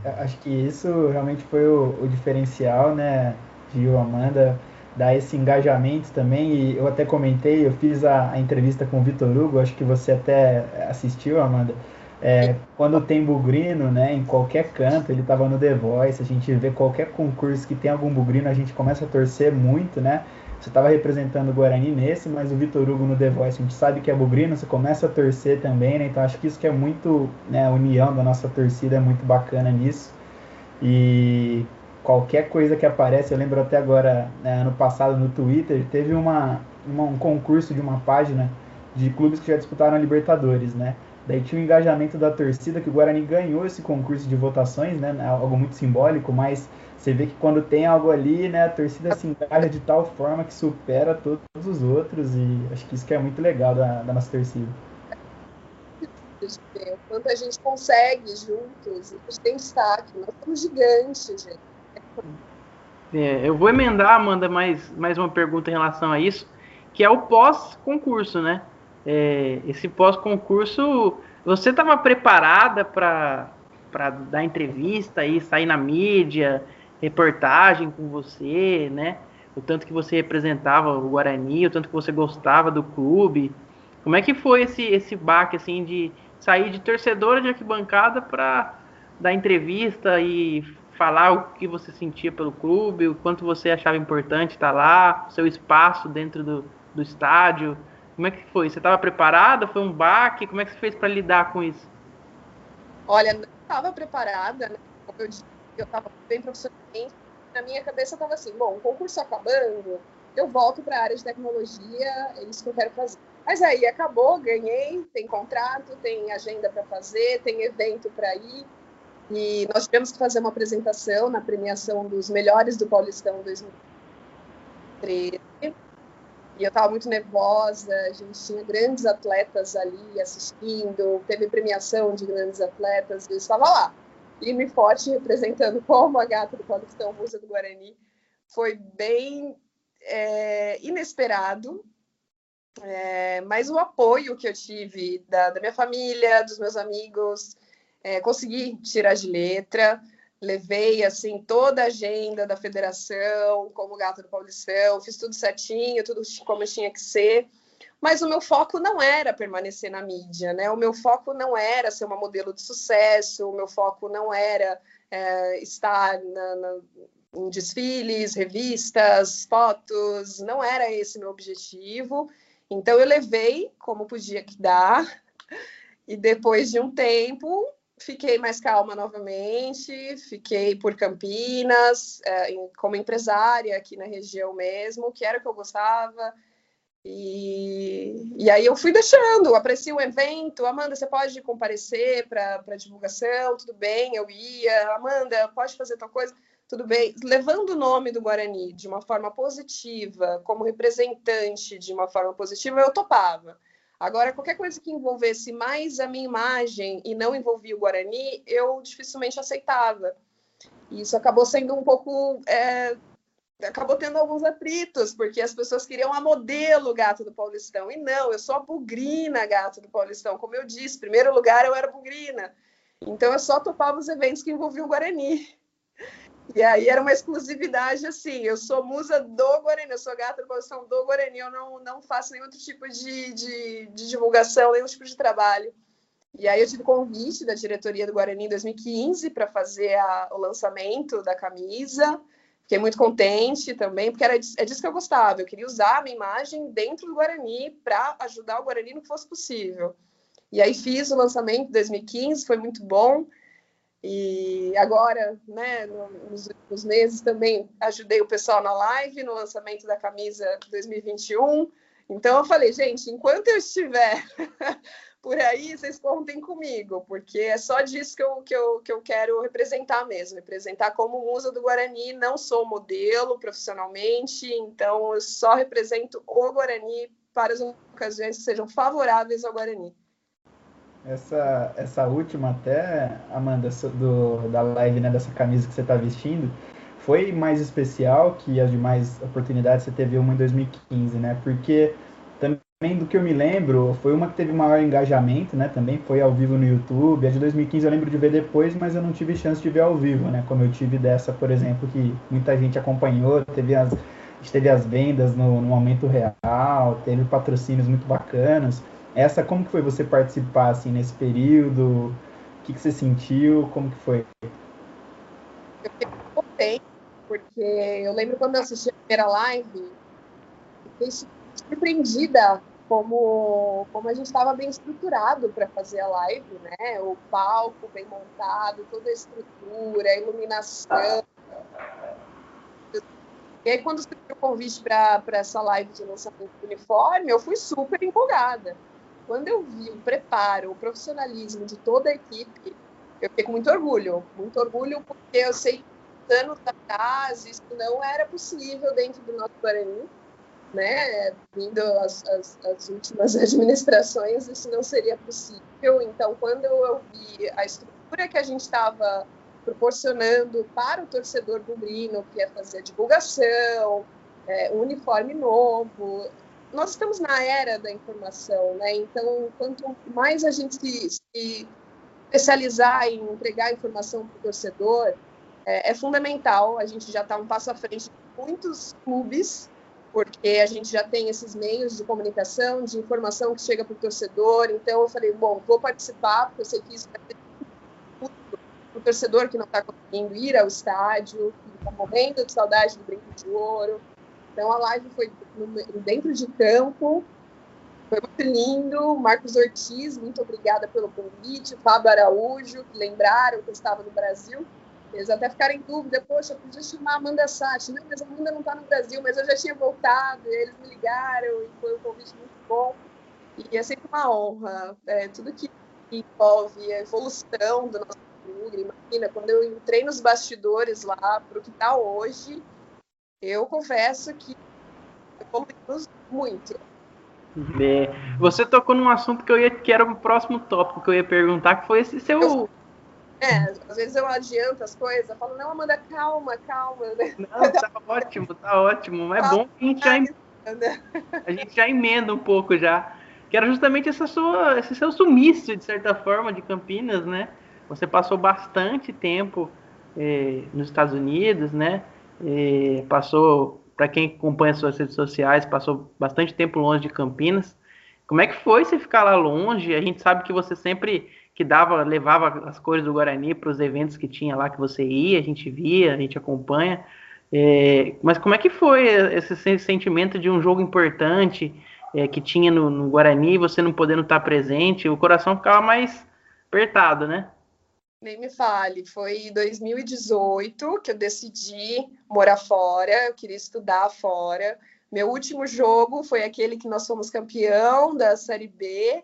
Acho que isso realmente foi o, o diferencial, né, Gil, Amanda, dar esse engajamento também. E eu até comentei, eu fiz a, a entrevista com o Vitor Hugo, acho que você até assistiu, Amanda. É, quando tem bugrino, né, em qualquer canto, ele estava no The Voice, a gente vê qualquer concurso que tem algum bugrino, a gente começa a torcer muito, né? Você estava representando o Guarani nesse, mas o Vitor Hugo no The Voice, a gente sabe que é bugrino, você começa a torcer também, né? Então acho que isso que é muito, né, a união da nossa torcida é muito bacana nisso. E qualquer coisa que aparece, eu lembro até agora, né, ano passado no Twitter, teve uma, uma, um concurso de uma página de clubes que já disputaram a Libertadores, né? Daí tinha o engajamento da torcida, que o Guarani ganhou esse concurso de votações, né? Algo muito simbólico, mas você vê que quando tem algo ali, né, a torcida se engaja de tal forma que supera todos os outros, e acho que isso que é muito legal da, da nossa torcida. Quanto a gente consegue juntos, a gente tem destaque, nós somos gigantes, gente. É, eu vou emendar, Amanda, mais, mais uma pergunta em relação a isso, que é o pós-concurso, né? É, esse pós-concurso, você estava preparada para dar entrevista e sair na mídia, reportagem com você, né? O tanto que você representava o Guarani, o tanto que você gostava do clube. Como é que foi esse, esse baque, assim, de sair de torcedora de arquibancada para dar entrevista e falar o que você sentia pelo clube, o quanto você achava importante estar lá, seu espaço dentro do, do estádio. Como é que foi? Você estava preparada? Foi um baque? Como é que você fez para lidar com isso? Olha, não estava preparada, né? Como eu disse, eu estava bem profissionalmente. Na minha cabeça estava assim: bom, o concurso acabando, eu volto para a área de tecnologia, é isso que eu quero fazer. Mas aí acabou, ganhei, tem contrato, tem agenda para fazer, tem evento para ir. E nós tivemos que fazer uma apresentação na premiação dos melhores do Paulistão 2013. E eu estava muito nervosa, a gente tinha grandes atletas ali assistindo, teve premiação de grandes atletas, eu estava lá, e forte, representando como a gata do Paulistão, Musa do Guarani. Foi bem é, inesperado, é, mas o apoio que eu tive da, da minha família, dos meus amigos, é, consegui tirar de letra, levei assim toda a agenda da federação, como gato do Paulistão, fiz tudo certinho, tudo como tinha que ser. Mas o meu foco não era permanecer na mídia, né? O meu foco não era ser uma modelo de sucesso, o meu foco não era é, estar na, na, em desfiles, revistas, fotos, não era esse meu objetivo. Então eu levei como podia que dar, *laughs* e depois de um tempo fiquei mais calma novamente, fiquei por Campinas, é, como empresária aqui na região mesmo, que era o que eu gostava. E, e aí eu fui deixando, apreciei o evento, Amanda, você pode comparecer para divulgação, tudo bem, eu ia, Amanda, pode fazer tal coisa, tudo bem, levando o nome do Guarani de uma forma positiva, como representante de uma forma positiva, eu topava. Agora, qualquer coisa que envolvesse mais a minha imagem e não envolvia o Guarani, eu dificilmente aceitava. E isso acabou sendo um pouco. É, acabou tendo alguns atritos, porque as pessoas queriam a modelo gato do Paulistão. E não, eu sou a bugrina gato do Paulistão. Como eu disse, primeiro lugar eu era bugrina. Então eu só topava os eventos que envolviam o Guarani. E aí era uma exclusividade assim, eu sou musa do Guarani, eu sou gata da posição do Guarani, eu não, não faço nenhum outro tipo de, de, de divulgação, nenhum tipo de trabalho. E aí eu tive convite da diretoria do Guarani em 2015 para fazer a, o lançamento da camisa. Fiquei muito contente também, porque era, é disso que eu gostava. Eu queria usar a minha imagem dentro do Guarani para ajudar o Guarani no que fosse possível. E aí fiz o lançamento em 2015, foi muito bom. E agora, né, nos últimos meses também ajudei o pessoal na live, no lançamento da camisa 2021. Então eu falei, gente, enquanto eu estiver *laughs* por aí, vocês contem comigo, porque é só disso que eu, que eu, que eu quero representar mesmo, representar como musa do Guarani, não sou modelo profissionalmente, então eu só represento o Guarani para as ocasiões que sejam favoráveis ao Guarani. Essa, essa última até, Amanda, do, da live, né, dessa camisa que você está vestindo, foi mais especial que as demais oportunidades que você teve uma em 2015, né? Porque também do que eu me lembro, foi uma que teve maior engajamento, né? Também foi ao vivo no YouTube. A de 2015 eu lembro de ver depois, mas eu não tive chance de ver ao vivo, né? Como eu tive dessa, por exemplo, que muita gente acompanhou, teve as teve as vendas no, no momento real, teve patrocínios muito bacanas. Essa, como que foi você participar assim nesse período? O que, que você sentiu? Como que foi? Eu fiquei contente, porque eu lembro quando eu assisti a primeira live, fiquei surpreendida como, como a gente estava bem estruturado para fazer a live, né? O palco bem montado, toda a estrutura, a iluminação. E aí, quando surgiu o convite para essa live de lançamento do uniforme, eu fui super empolgada. Quando eu vi o preparo, o profissionalismo de toda a equipe, eu fiquei com muito orgulho. Muito orgulho porque eu sei que anos atrás isso não era possível dentro do nosso Guarani né, vindo as, as, as, últimas *laughs* administrações, isso não seria possível. Então, quando eu vi a estrutura que a gente estava proporcionando para o torcedor bugrino, que é fazer a divulgação, é, um uniforme novo, nós estamos na era da informação, né? Então, quanto mais a gente se, se especializar em entregar informação para o torcedor, é, é fundamental. A gente já está um passo à frente de muitos clubes porque a gente já tem esses meios de comunicação, de informação que chega para o torcedor. Então eu falei, bom, vou participar, porque eu sei que isso vai ter o torcedor que não está conseguindo ir ao estádio, que está morrendo de saudade do Brinco de Ouro. Então a live foi dentro de campo, foi muito lindo. Marcos Ortiz, muito obrigada pelo convite. Fábio Araújo, que lembraram que eu estava no Brasil. Eles até ficaram em dúvida, poxa, eu podia chamar a Amanda Sati. Não, mas a Amanda não está no Brasil, mas eu já tinha voltado, eles me ligaram, e foi um convite muito bom. E é sempre uma honra. É, tudo que envolve a evolução do nosso clube. Imagina, quando eu entrei nos bastidores lá para o que está hoje, eu confesso que evoluímos muito. É, você tocou num assunto que eu ia que era o próximo tópico que eu ia perguntar, que foi esse seu eu é, às vezes eu adianto as coisas, eu falo, não, Amanda, calma, calma. Né? Não, tá *laughs* ótimo, tá ótimo. Mas é bom que a gente, já, a gente já emenda um pouco já. Que era justamente essa sua, esse seu sumiço, de certa forma, de Campinas, né? Você passou bastante tempo eh, nos Estados Unidos, né? Eh, passou, para quem acompanha suas redes sociais, passou bastante tempo longe de Campinas. Como é que foi você ficar lá longe? A gente sabe que você sempre que dava, levava as cores do Guarani para os eventos que tinha lá que você ia, a gente via, a gente acompanha. É, mas como é que foi esse sentimento de um jogo importante é, que tinha no, no Guarani, você não podendo estar presente, o coração ficava mais apertado, né? Nem me fale, foi em 2018 que eu decidi morar fora, eu queria estudar fora. Meu último jogo foi aquele que nós fomos campeão da Série B,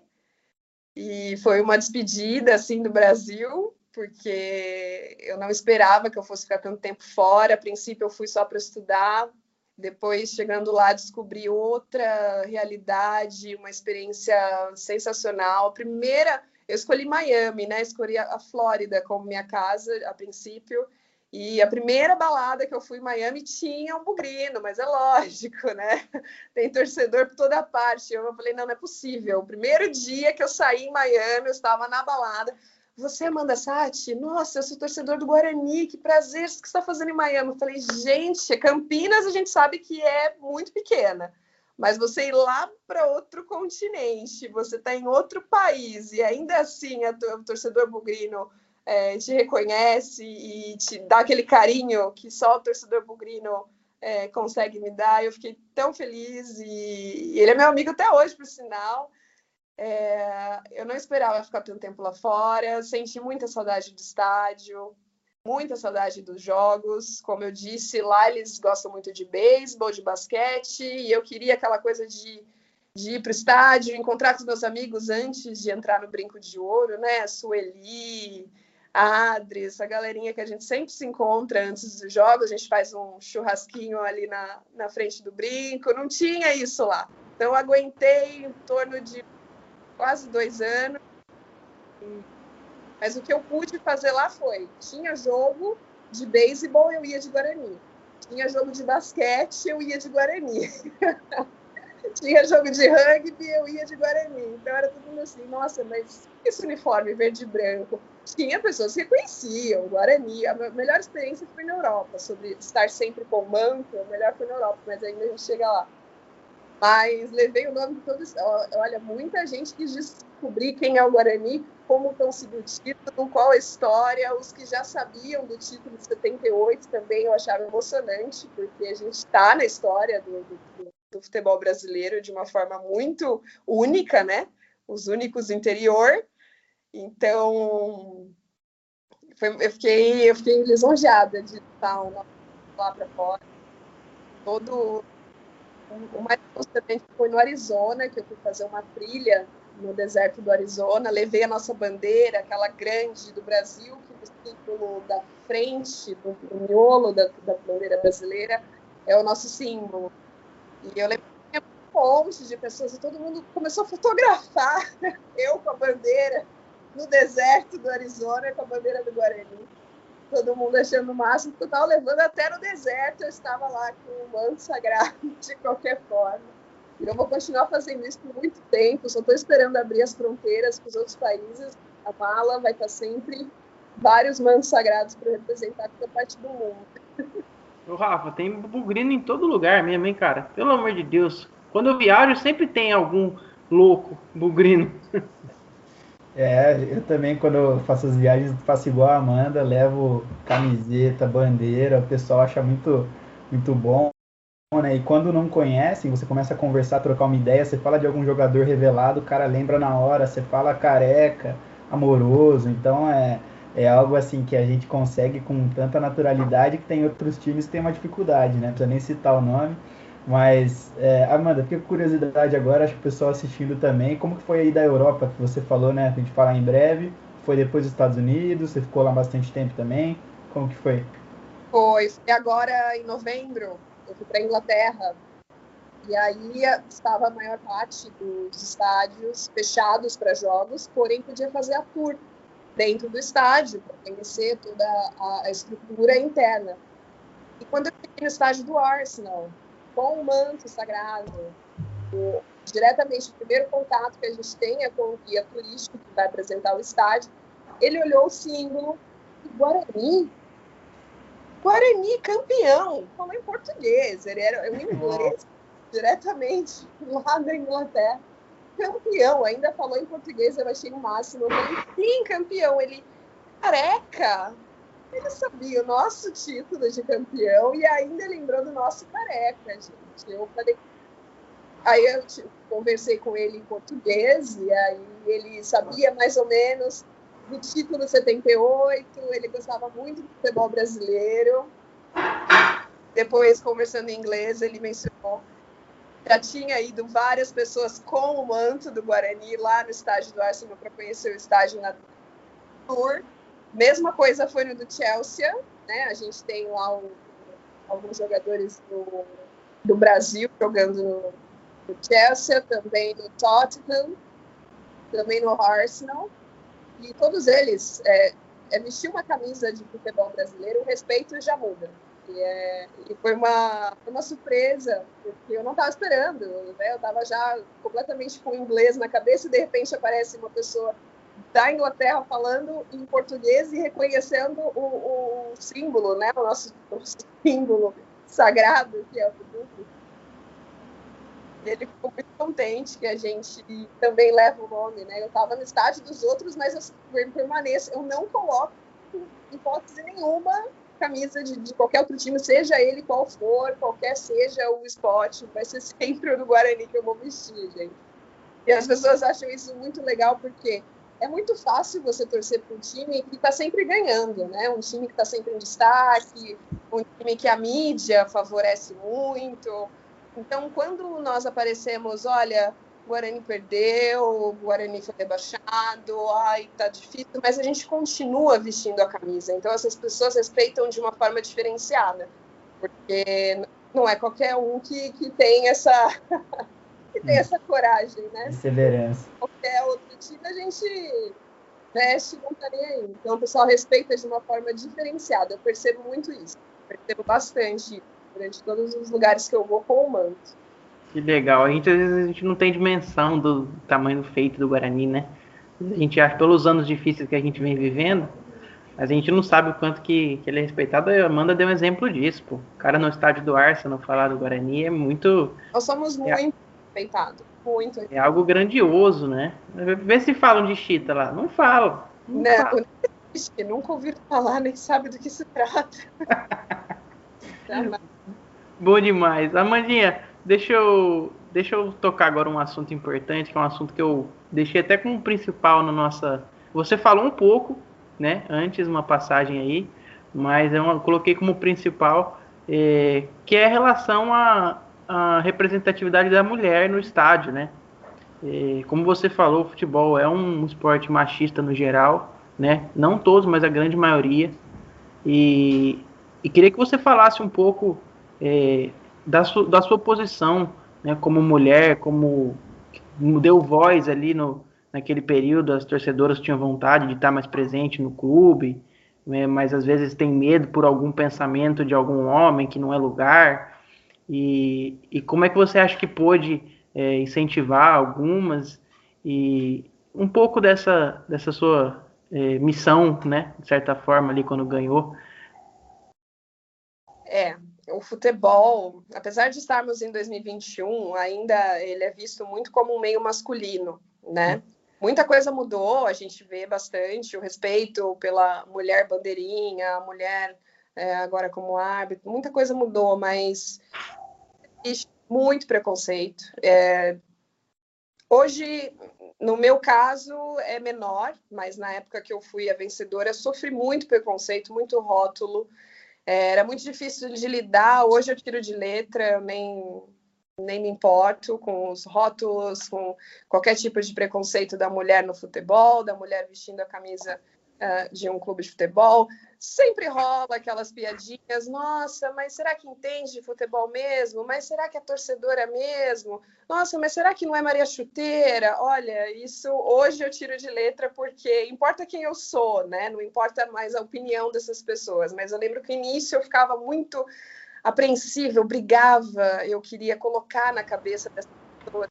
e foi uma despedida assim do Brasil, porque eu não esperava que eu fosse ficar tanto tempo fora. A princípio eu fui só para estudar, depois chegando lá descobri outra realidade, uma experiência sensacional. A primeira, eu escolhi Miami, né? Escolhi a Flórida como minha casa a princípio. E a primeira balada que eu fui em Miami tinha um bugrino, mas é lógico, né? *laughs* Tem torcedor por toda parte. Eu falei, não, não é possível. O primeiro dia que eu saí em Miami, eu estava na balada. Você, Amanda Sati? Nossa, eu sou torcedor do Guarani, que prazer, o que você está fazendo em Miami? Eu falei, gente, Campinas a gente sabe que é muito pequena, mas você ir lá para outro continente, você está em outro país, e ainda assim o torcedor bugrino é, te reconhece e te dá aquele carinho que só o torcedor bugrino é, consegue me dar. Eu fiquei tão feliz e, e ele é meu amigo até hoje, por sinal. É, eu não esperava ficar tanto tempo lá fora, senti muita saudade do estádio, muita saudade dos jogos. Como eu disse, lá eles gostam muito de beisebol, de basquete, e eu queria aquela coisa de, de ir para o estádio, encontrar com os meus amigos antes de entrar no Brinco de Ouro, né? A Sueli, a Adri, essa galerinha que a gente sempre se encontra antes dos jogos, a gente faz um churrasquinho ali na, na frente do brinco, não tinha isso lá. Então, aguentei em torno de quase dois anos, mas o que eu pude fazer lá foi, tinha jogo de beisebol, eu ia de Guarani. Tinha jogo de basquete, eu ia de Guarani. *laughs* tinha jogo de rugby, eu ia de Guarani. Então era todo mundo assim, nossa, mas esse uniforme verde e branco? Tinha pessoas que conheciam Guarani. A melhor experiência foi na Europa, sobre estar sempre com manto, a melhor foi na Europa, mas ainda a gente chega lá. Mas levei o nome de todos. Olha, muita gente quis descobrir quem é o Guarani, como conseguiu o título, qual a história. Os que já sabiam do título de 78 também eu achava emocionante, porque a gente está na história do, do, do, futebol brasileiro de uma forma muito única, né? Os únicos interior. Então, foi, eu, fiquei, eu fiquei lisonjeada de estar lá para fora. Todo, o mais importante foi no Arizona, que eu fui fazer uma trilha no deserto do Arizona, levei a nossa bandeira, aquela grande do Brasil, que o símbolo da frente, do, do miolo da, da, bandeira brasileira, é o nosso símbolo. E eu levei um monte de pessoas e todo mundo começou a fotografar *laughs* eu com a bandeira no deserto do Arizona, com a bandeira do Guarani todo mundo achando o máximo, porque eu estava levando até no deserto, eu estava lá com o manto sagrado *laughs* de qualquer forma. E eu vou continuar fazendo isso por muito tempo, só estou esperando abrir as fronteiras para os outros países. A mala vai estar sempre vários mantos sagrados para representar toda parte do mundo. *laughs* Ô, Rafa, tem bugrino em todo lugar mesmo, hein, cara? Pelo amor de Deus. Quando eu viajo, sempre tem algum louco bugrino. *laughs* É, eu também, quando faço as viagens, faço igual a Amanda, levo camiseta, bandeira, o pessoal acha muito, muito bom. Né? E quando não conhecem, você começa a conversar, trocar uma ideia, você fala de algum jogador revelado, o cara lembra na hora, você fala careca, amoroso, então é, é algo assim que a gente consegue com tanta naturalidade que tem outros times que tem uma dificuldade, né? Não precisa nem citar o nome. Mas, é, Amanda, fiquei com curiosidade agora, acho que o pessoal assistindo também, como que foi aí da Europa, que você falou, né, a gente falar em breve, foi depois dos Estados Unidos, você ficou lá bastante tempo também, como que foi? Foi, foi agora em novembro, eu fui para Inglaterra, e aí estava a maior parte dos estádios fechados para jogos, porém podia fazer a tour dentro do estádio, para conhecer toda a, estrutura interna. E quando eu fiquei no estádio do Arsenal, com o manto sagrado. O, diretamente, o primeiro contato que a gente tem é com o guia turístico que vai apresentar o estádio. Ele olhou o símbolo Guarani. Guarani campeão, falou em português, ele era um inglês diretamente lá da Inglaterra. Campeão, ainda falou em português, eu achei o máximo. Eu falei, sim, campeão. Ele, careca, ele sabia o nosso título de campeão e ainda lembrou do nosso careca, gente. Eu falei. Aí eu tipo, conversei com ele em português e aí ele sabia mais ou menos do título 78, ele gostava muito do futebol brasileiro. Depois, conversando em inglês, ele mencionou já tinha ido várias pessoas com o manto do Guarani lá no estádio do Arsenal para conhecer o estádio na Tour. Mesma coisa foi no do Chelsea, né? A gente tem lá alguns jogadores do, do Brasil jogando no, no, Chelsea, também no Tottenham, também no Arsenal. E todos eles, é, é vestir uma camisa de futebol brasileiro, o respeito já muda. E, é, e foi uma, uma surpresa, porque eu não estava esperando. Né? Eu estava já completamente com o inglês na cabeça e de repente aparece uma pessoa da Inglaterra falando em português e reconhecendo o, o símbolo, né? O nosso, *laughs* símbolo sagrado que é o duplo. Ele ficou muito contente que a gente também leva o nome, né? Eu estava no estádio dos outros, mas eu permaneço. Eu não coloco, hipótese nenhuma, camisa de, de, qualquer outro time, seja ele qual for, qualquer seja o esporte, vai ser sempre o do Guarani que eu vou vestir, gente. E as pessoas acham isso muito legal porque é muito fácil você torcer para um time que está sempre ganhando, né? Um time que está sempre em destaque, um time que a mídia favorece muito. Então, quando nós aparecemos, olha, Guarani perdeu, Guarani foi rebaixado, ai, tá difícil, mas a gente continua vestindo a camisa. Então, essas pessoas respeitam de uma forma diferenciada, porque não é qualquer um que, que tem essa *laughs* que tem essa coragem, né? Perseverança. Qualquer outro time a gente veste não tá nem aí. Então o pessoal respeita de uma forma diferenciada. Eu percebo muito isso. Eu percebo bastante durante todos os lugares que eu vou com o manto. Que legal. A gente às vezes a gente não tem dimensão do tamanho do feito do Guarani, né? A gente acha pelos anos difíceis que a gente vem vivendo, mas a gente não sabe o quanto que, que ele é respeitado. A Amanda deu um exemplo disso, pô. O cara no estádio do Arsenal falar do Guarani é muito. Nós somos muito é, respeitados. Muito. É algo grandioso, né? Vê se falam de Chita lá. Não falam. Não, não falam. nunca ouviram falar, nem sabe do que se trata. *laughs* Bom demais. Amandinha, deixa eu, deixa eu tocar agora um assunto importante, que é um assunto que eu deixei até como principal na nossa. Você falou um pouco, né? Antes, uma passagem aí, mas eu coloquei como principal, é, que é a relação à, à representatividade da mulher no estádio, né? É, como você falou, o futebol é um esporte machista no geral, né? Não todos, mas a grande maioria. E, e queria que você falasse um pouco é, da, su, da sua posição, né? Como mulher, como deu voz ali no, naquele período, as torcedoras tinham vontade de estar mais presente no clube, né? mas às vezes tem medo por algum pensamento de algum homem que não é lugar. E, e como é que você acha que pôde é, incentivar algumas e um pouco dessa, dessa sua é, missão, né, de certa forma, ali quando ganhou. É, o futebol, apesar de estarmos em 2021, ainda ele é visto muito como um meio masculino, né? Muita coisa mudou, a gente vê bastante o respeito pela mulher bandeirinha, a mulher é, agora como árbitro, muita coisa mudou, mas muito preconceito. É, hoje no meu caso é menor, mas na época que eu fui a vencedora, sofri muito preconceito, muito rótulo. É, era muito difícil de lidar. Hoje eu tiro de letra, eu nem, nem me importo com os rótulos, com qualquer tipo de preconceito da mulher no futebol, da mulher vestindo a camisa uh, de um clube de futebol sempre rola aquelas piadinhas, nossa, mas será que entende de futebol mesmo? Mas será que é torcedora mesmo? Nossa, mas será que não é Maria Chuteira? Olha, isso hoje eu tiro de letra porque importa quem eu sou, né? Não importa mais a opinião dessas pessoas. Mas eu lembro que no início eu ficava muito apreensiva, eu brigava, eu queria colocar na cabeça dessa pessoa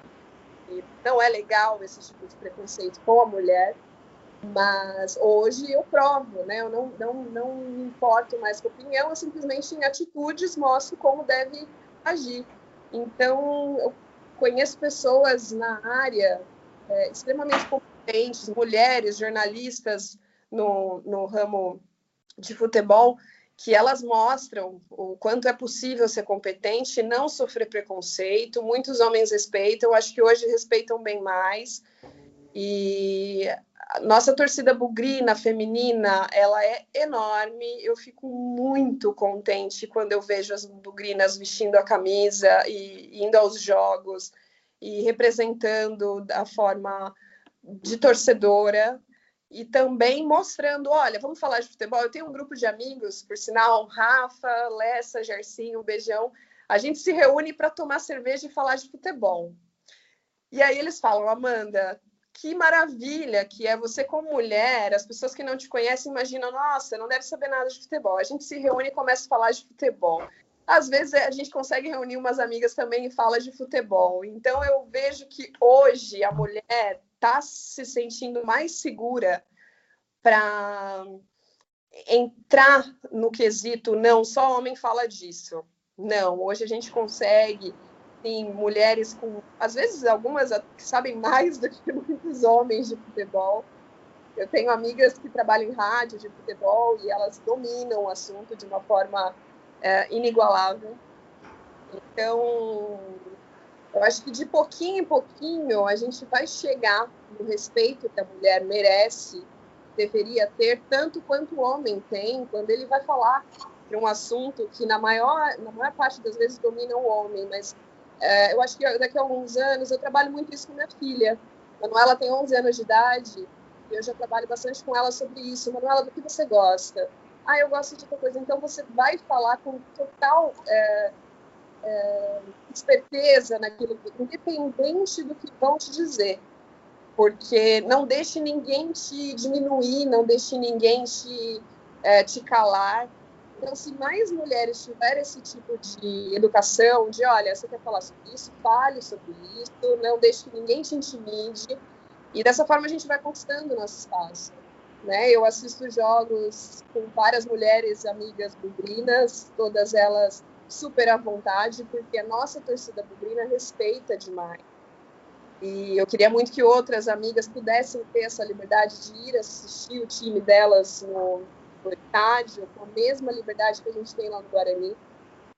que não é legal esse tipo de preconceito com a mulher. Mas hoje eu provo, né? Eu não, não, não me importo mais com opinião, eu simplesmente em atitudes mostro como deve agir. Então, eu conheço pessoas na área é, extremamente competentes, mulheres, jornalistas no, no ramo de futebol, que elas mostram o quanto é possível ser competente não sofrer preconceito. Muitos homens respeitam, acho que hoje respeitam bem mais. E nossa torcida bugrina feminina, ela é enorme. Eu fico muito contente quando eu vejo as bugrinas vestindo a camisa e indo aos jogos e representando da forma de torcedora e também mostrando, olha, vamos falar de futebol. Eu tenho um grupo de amigos, por sinal, Rafa, Lessa, Gercinho, Beijão. A gente se reúne para tomar cerveja e falar de futebol. E aí eles falam, Amanda, que maravilha que é você como mulher, as pessoas que não te conhecem imaginam, nossa, não deve saber nada de futebol. A gente se reúne e começa a falar de futebol. Às vezes a gente consegue reunir umas amigas também e fala de futebol. Então eu vejo que hoje a mulher está se sentindo mais segura para entrar no quesito não só homem fala disso. Não, hoje a gente consegue tem mulheres com, às vezes, algumas que sabem mais *laughs* do que muitos homens de futebol. Eu tenho amigas que trabalham em rádio de futebol e elas dominam o assunto de uma forma é, inigualável. Então, eu acho que de pouquinho em pouquinho a gente vai chegar no respeito que a mulher merece, deveria ter, tanto quanto o homem tem, quando ele vai falar de um assunto que, na maior, na maior parte das vezes, domina o homem, mas é, eu acho que daqui a alguns anos, eu trabalho muito isso com minha filha. Manuela tem 11 anos de idade e eu já trabalho bastante com ela sobre isso. Manuela, do que você gosta? Ah, eu gosto de outra coisa. Então você vai falar com total é, é, esperteza naquilo, independente do que vão te dizer. Porque não deixe ninguém te diminuir, não deixe ninguém te, é, te calar. Então, se mais mulheres tiverem esse tipo de educação, de olha, você quer falar sobre isso, fale sobre isso, não deixe que ninguém te intimide. E dessa forma a gente vai conquistando nosso espaço. Né? Eu assisto jogos com várias mulheres amigas bubrinas, todas elas super à vontade, porque a nossa torcida bubrina respeita demais. E eu queria muito que outras amigas pudessem ter essa liberdade de ir assistir o time delas no, estádio, com a mesma liberdade que a gente tem lá no Guarani.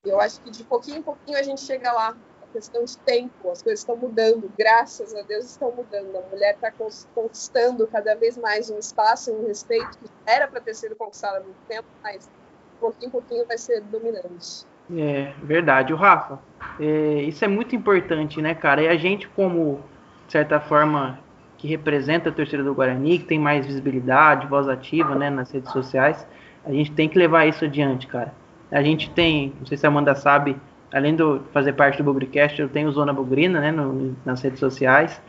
Eu acho que de pouquinho em pouquinho a gente chega lá. A questão de tempo, as coisas estão mudando, graças a Deus estão mudando. A mulher está conquistando cada vez mais um espaço e um respeito que era para ter sido conquistado há muito tempo, mas de pouquinho em pouquinho vai ser dominante. É, verdade. O Rafa, é, isso é muito importante, né, cara? E a gente, como, de certa forma, que representa a torcida do Guarani, que tem mais visibilidade, voz ativa, né, nas redes sociais, a gente tem que levar isso adiante, cara. A gente tem, não sei se a Amanda sabe, além de fazer parte do Bugricast, eu tenho Zona Bugrina, né, no, nas redes sociais,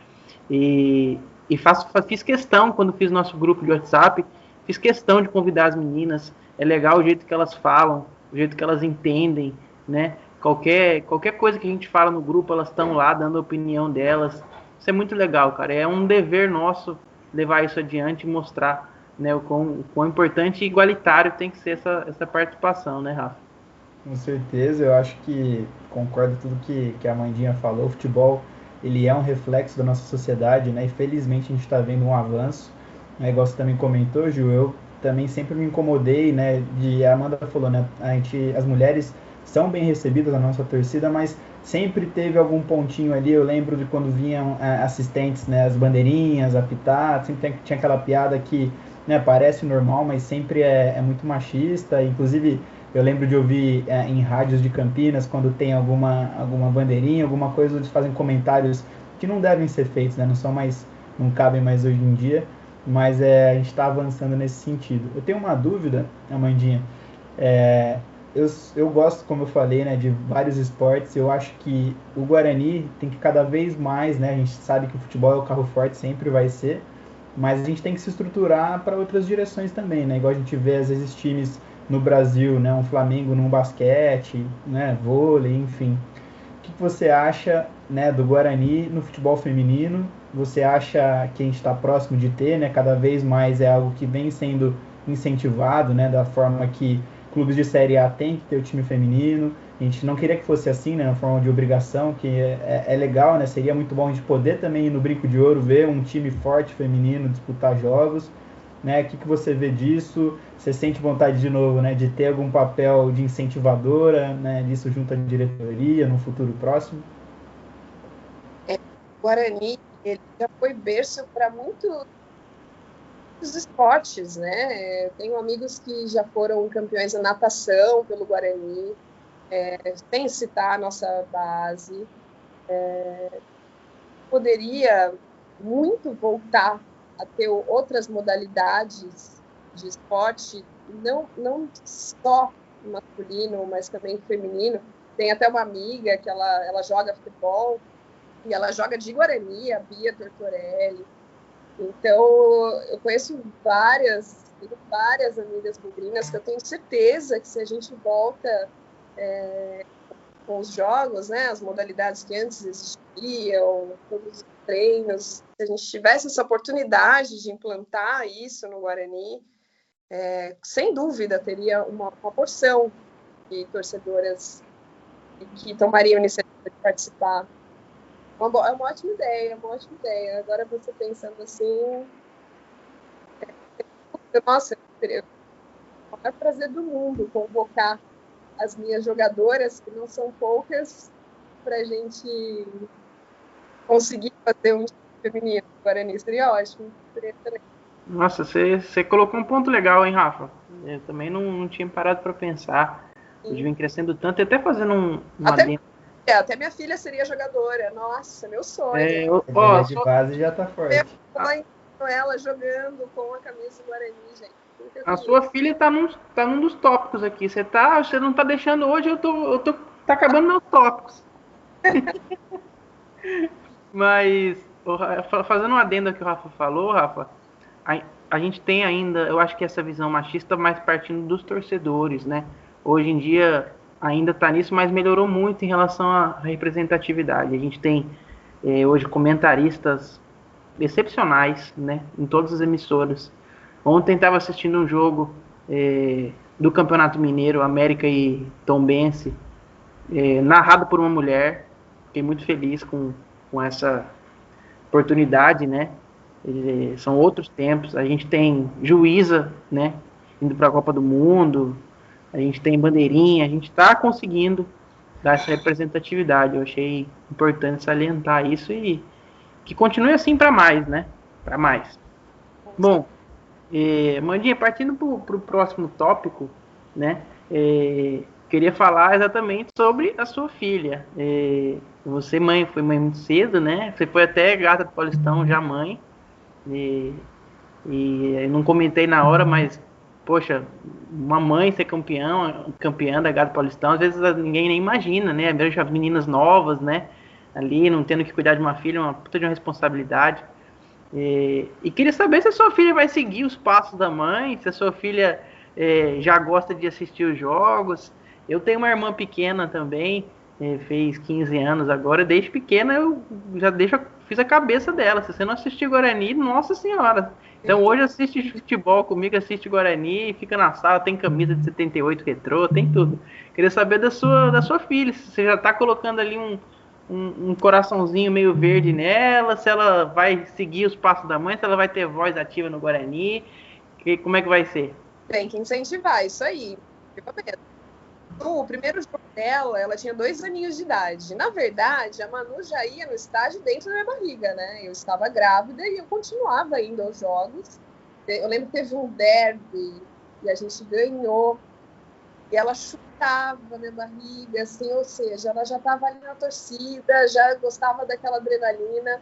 e, e faço, fiz questão, quando fiz nosso grupo de WhatsApp, fiz questão de convidar as meninas, é legal o jeito que elas falam, o jeito que elas entendem, né, qualquer, qualquer coisa que a gente fala no grupo, elas estão lá dando a opinião delas, isso é muito legal, cara. É um dever nosso levar isso adiante e mostrar né, o, quão, o quão importante e igualitário tem que ser essa, essa participação, né, Rafa? Com certeza, eu acho que concordo tudo que, que a Mandinha falou. O futebol ele é um reflexo da nossa sociedade, né? E felizmente a gente está vendo um avanço. Né? Igual você também comentou, Gil, eu também sempre me incomodei, né? De a Amanda falou, né? A gente, as mulheres são bem recebidas na nossa torcida, mas sempre teve algum pontinho ali. Eu lembro de quando vinham é, assistentes, né, as bandeirinhas, apitar, sempre tinha aquela piada que né, parece normal, mas sempre é, é muito machista. Inclusive, eu lembro de ouvir é, em rádios de Campinas, quando tem alguma, alguma bandeirinha, alguma coisa, eles fazem comentários que não devem ser feitos, né, não são mais, não cabem mais hoje em dia. Mas é, a gente está avançando nesse sentido. Eu tenho uma dúvida, Amandinha. É, eu, eu gosto, como eu falei, né, de vários esportes. Eu acho que o Guarani tem que cada vez mais, né, a gente sabe que o futebol é o carro forte, sempre vai ser, mas a gente tem que se estruturar para outras direções também, né? Igual a gente vê às vezes times no Brasil, né, um Flamengo no basquete, né, vôlei, enfim. O que você acha, né, do Guarani no futebol feminino? Você acha que a gente está próximo de ter, né? Cada vez mais é algo que vem sendo incentivado, né, da forma que clubes de Série A têm que ter o time feminino. A gente não queria que fosse assim, né, na forma de obrigação, que é, é, é, legal, né? Seria muito bom a gente poder também ir no Brinco de Ouro ver um time forte feminino disputar jogos, né? O que, que você vê disso? Você sente vontade de novo, né, de ter algum papel de incentivadora, né, disso junto à diretoria no futuro próximo? É, Guarani, ele já foi berço para muito os esportes, né? Eu tenho amigos que já foram campeões da natação pelo Guarani, é, sem citar a nossa base. É, poderia muito voltar a ter outras modalidades de esporte, não, não só masculino, mas também feminino. Tem até uma amiga que ela, ela joga futebol e ela joga de Guarani, a Bia Tortorelli. Então, eu conheço várias, várias amigas bugrinas que eu tenho certeza que se a gente volta é, com os jogos, né, as modalidades que antes existiam, todos os treinos, se a gente tivesse essa oportunidade de implantar isso no Guarani, é, sem dúvida teria uma, uma porção de torcedoras que tomariam a iniciativa de participar uma, é uma ótima ideia, é uma ótima ideia. Agora você pensando assim. É, nossa, seria o maior prazer do mundo convocar as minhas jogadoras, que não são poucas, para a gente conseguir fazer um feminino Guarani. Seria ótimo. Seria Nossa, você, colocou um ponto legal, hein, Rafa? Eu também não, não tinha parado para pensar. Eles vem crescendo tanto, e até fazendo um, uma até, é, até minha filha seria jogadora. Nossa, meu sonho. É, eu, ó, de base já tá forte. Com ela jogando com a camisa do Guarani, gente. A sua filha tá num, tá num dos tópicos aqui. Você tá, você não tá deixando hoje, eu tô, eu tô tá acabando meus tópicos. *laughs* Mas fazendo um adendo que o Rafa falou, Rafa, a, a gente tem ainda, eu acho que essa visão machista mais partindo dos torcedores, né? hoje em dia ainda está nisso, mas melhorou muito em relação à representatividade. A gente tem é, hoje comentaristas excepcionais, né, em todas as emissoras. Ontem estava assistindo um jogo é, do Campeonato Mineiro, América e Tombense, é, narrado por uma mulher. Fiquei muito feliz com, com essa oportunidade, né? São outros tempos. A gente tem juíza, né? Indo para a Copa do Mundo. A gente tem bandeirinha. A gente está conseguindo dar essa representatividade. Eu achei importante salientar isso e que continue assim para mais, né? Para mais. Bom, é, Mandinha, partindo para o próximo tópico, né? É, queria falar exatamente sobre a sua filha. É, você, mãe, foi mãe muito cedo, né? Você foi até gata do Paulistão, já mãe. E, e não comentei na hora, mas, poxa, uma mãe ser campeão, campeã da Gata Paulistão, às vezes ninguém nem imagina, né? Vejo as meninas novas, né? Ali, não tendo que cuidar de uma filha, uma puta de uma responsabilidade. E, e, queria saber se a sua filha vai seguir os passos da mãe, se a sua filha é, já gosta de assistir os jogos. Eu tenho uma irmã pequena também, é, fez 15 anos agora. Desde pequena eu já deixo, fiz a cabeça dela. Se você não assistir Guarani, nossa senhora. Então hoje assiste futebol comigo, assiste Guarani, fica na sala, tem camisa de 78 retrô, tem tudo. Queria saber da sua, da sua filha, se você já está colocando ali um, um, um, coraçãozinho meio verde nela, se ela vai seguir os passos da mãe, se ela vai ter voz ativa no Guarani, que, como é que vai ser? Tem que incentivar, isso aí. O primeiro jogo dela, ela tinha dois aninhos de idade. Na verdade, a Manu já ia no estádio dentro da minha barriga, né? Eu estava grávida e eu continuava indo aos jogos. Eu lembro que teve um derby e a gente ganhou. E ela chutava minha barriga, assim, ou seja, ela já estava ali na torcida, já gostava daquela adrenalina.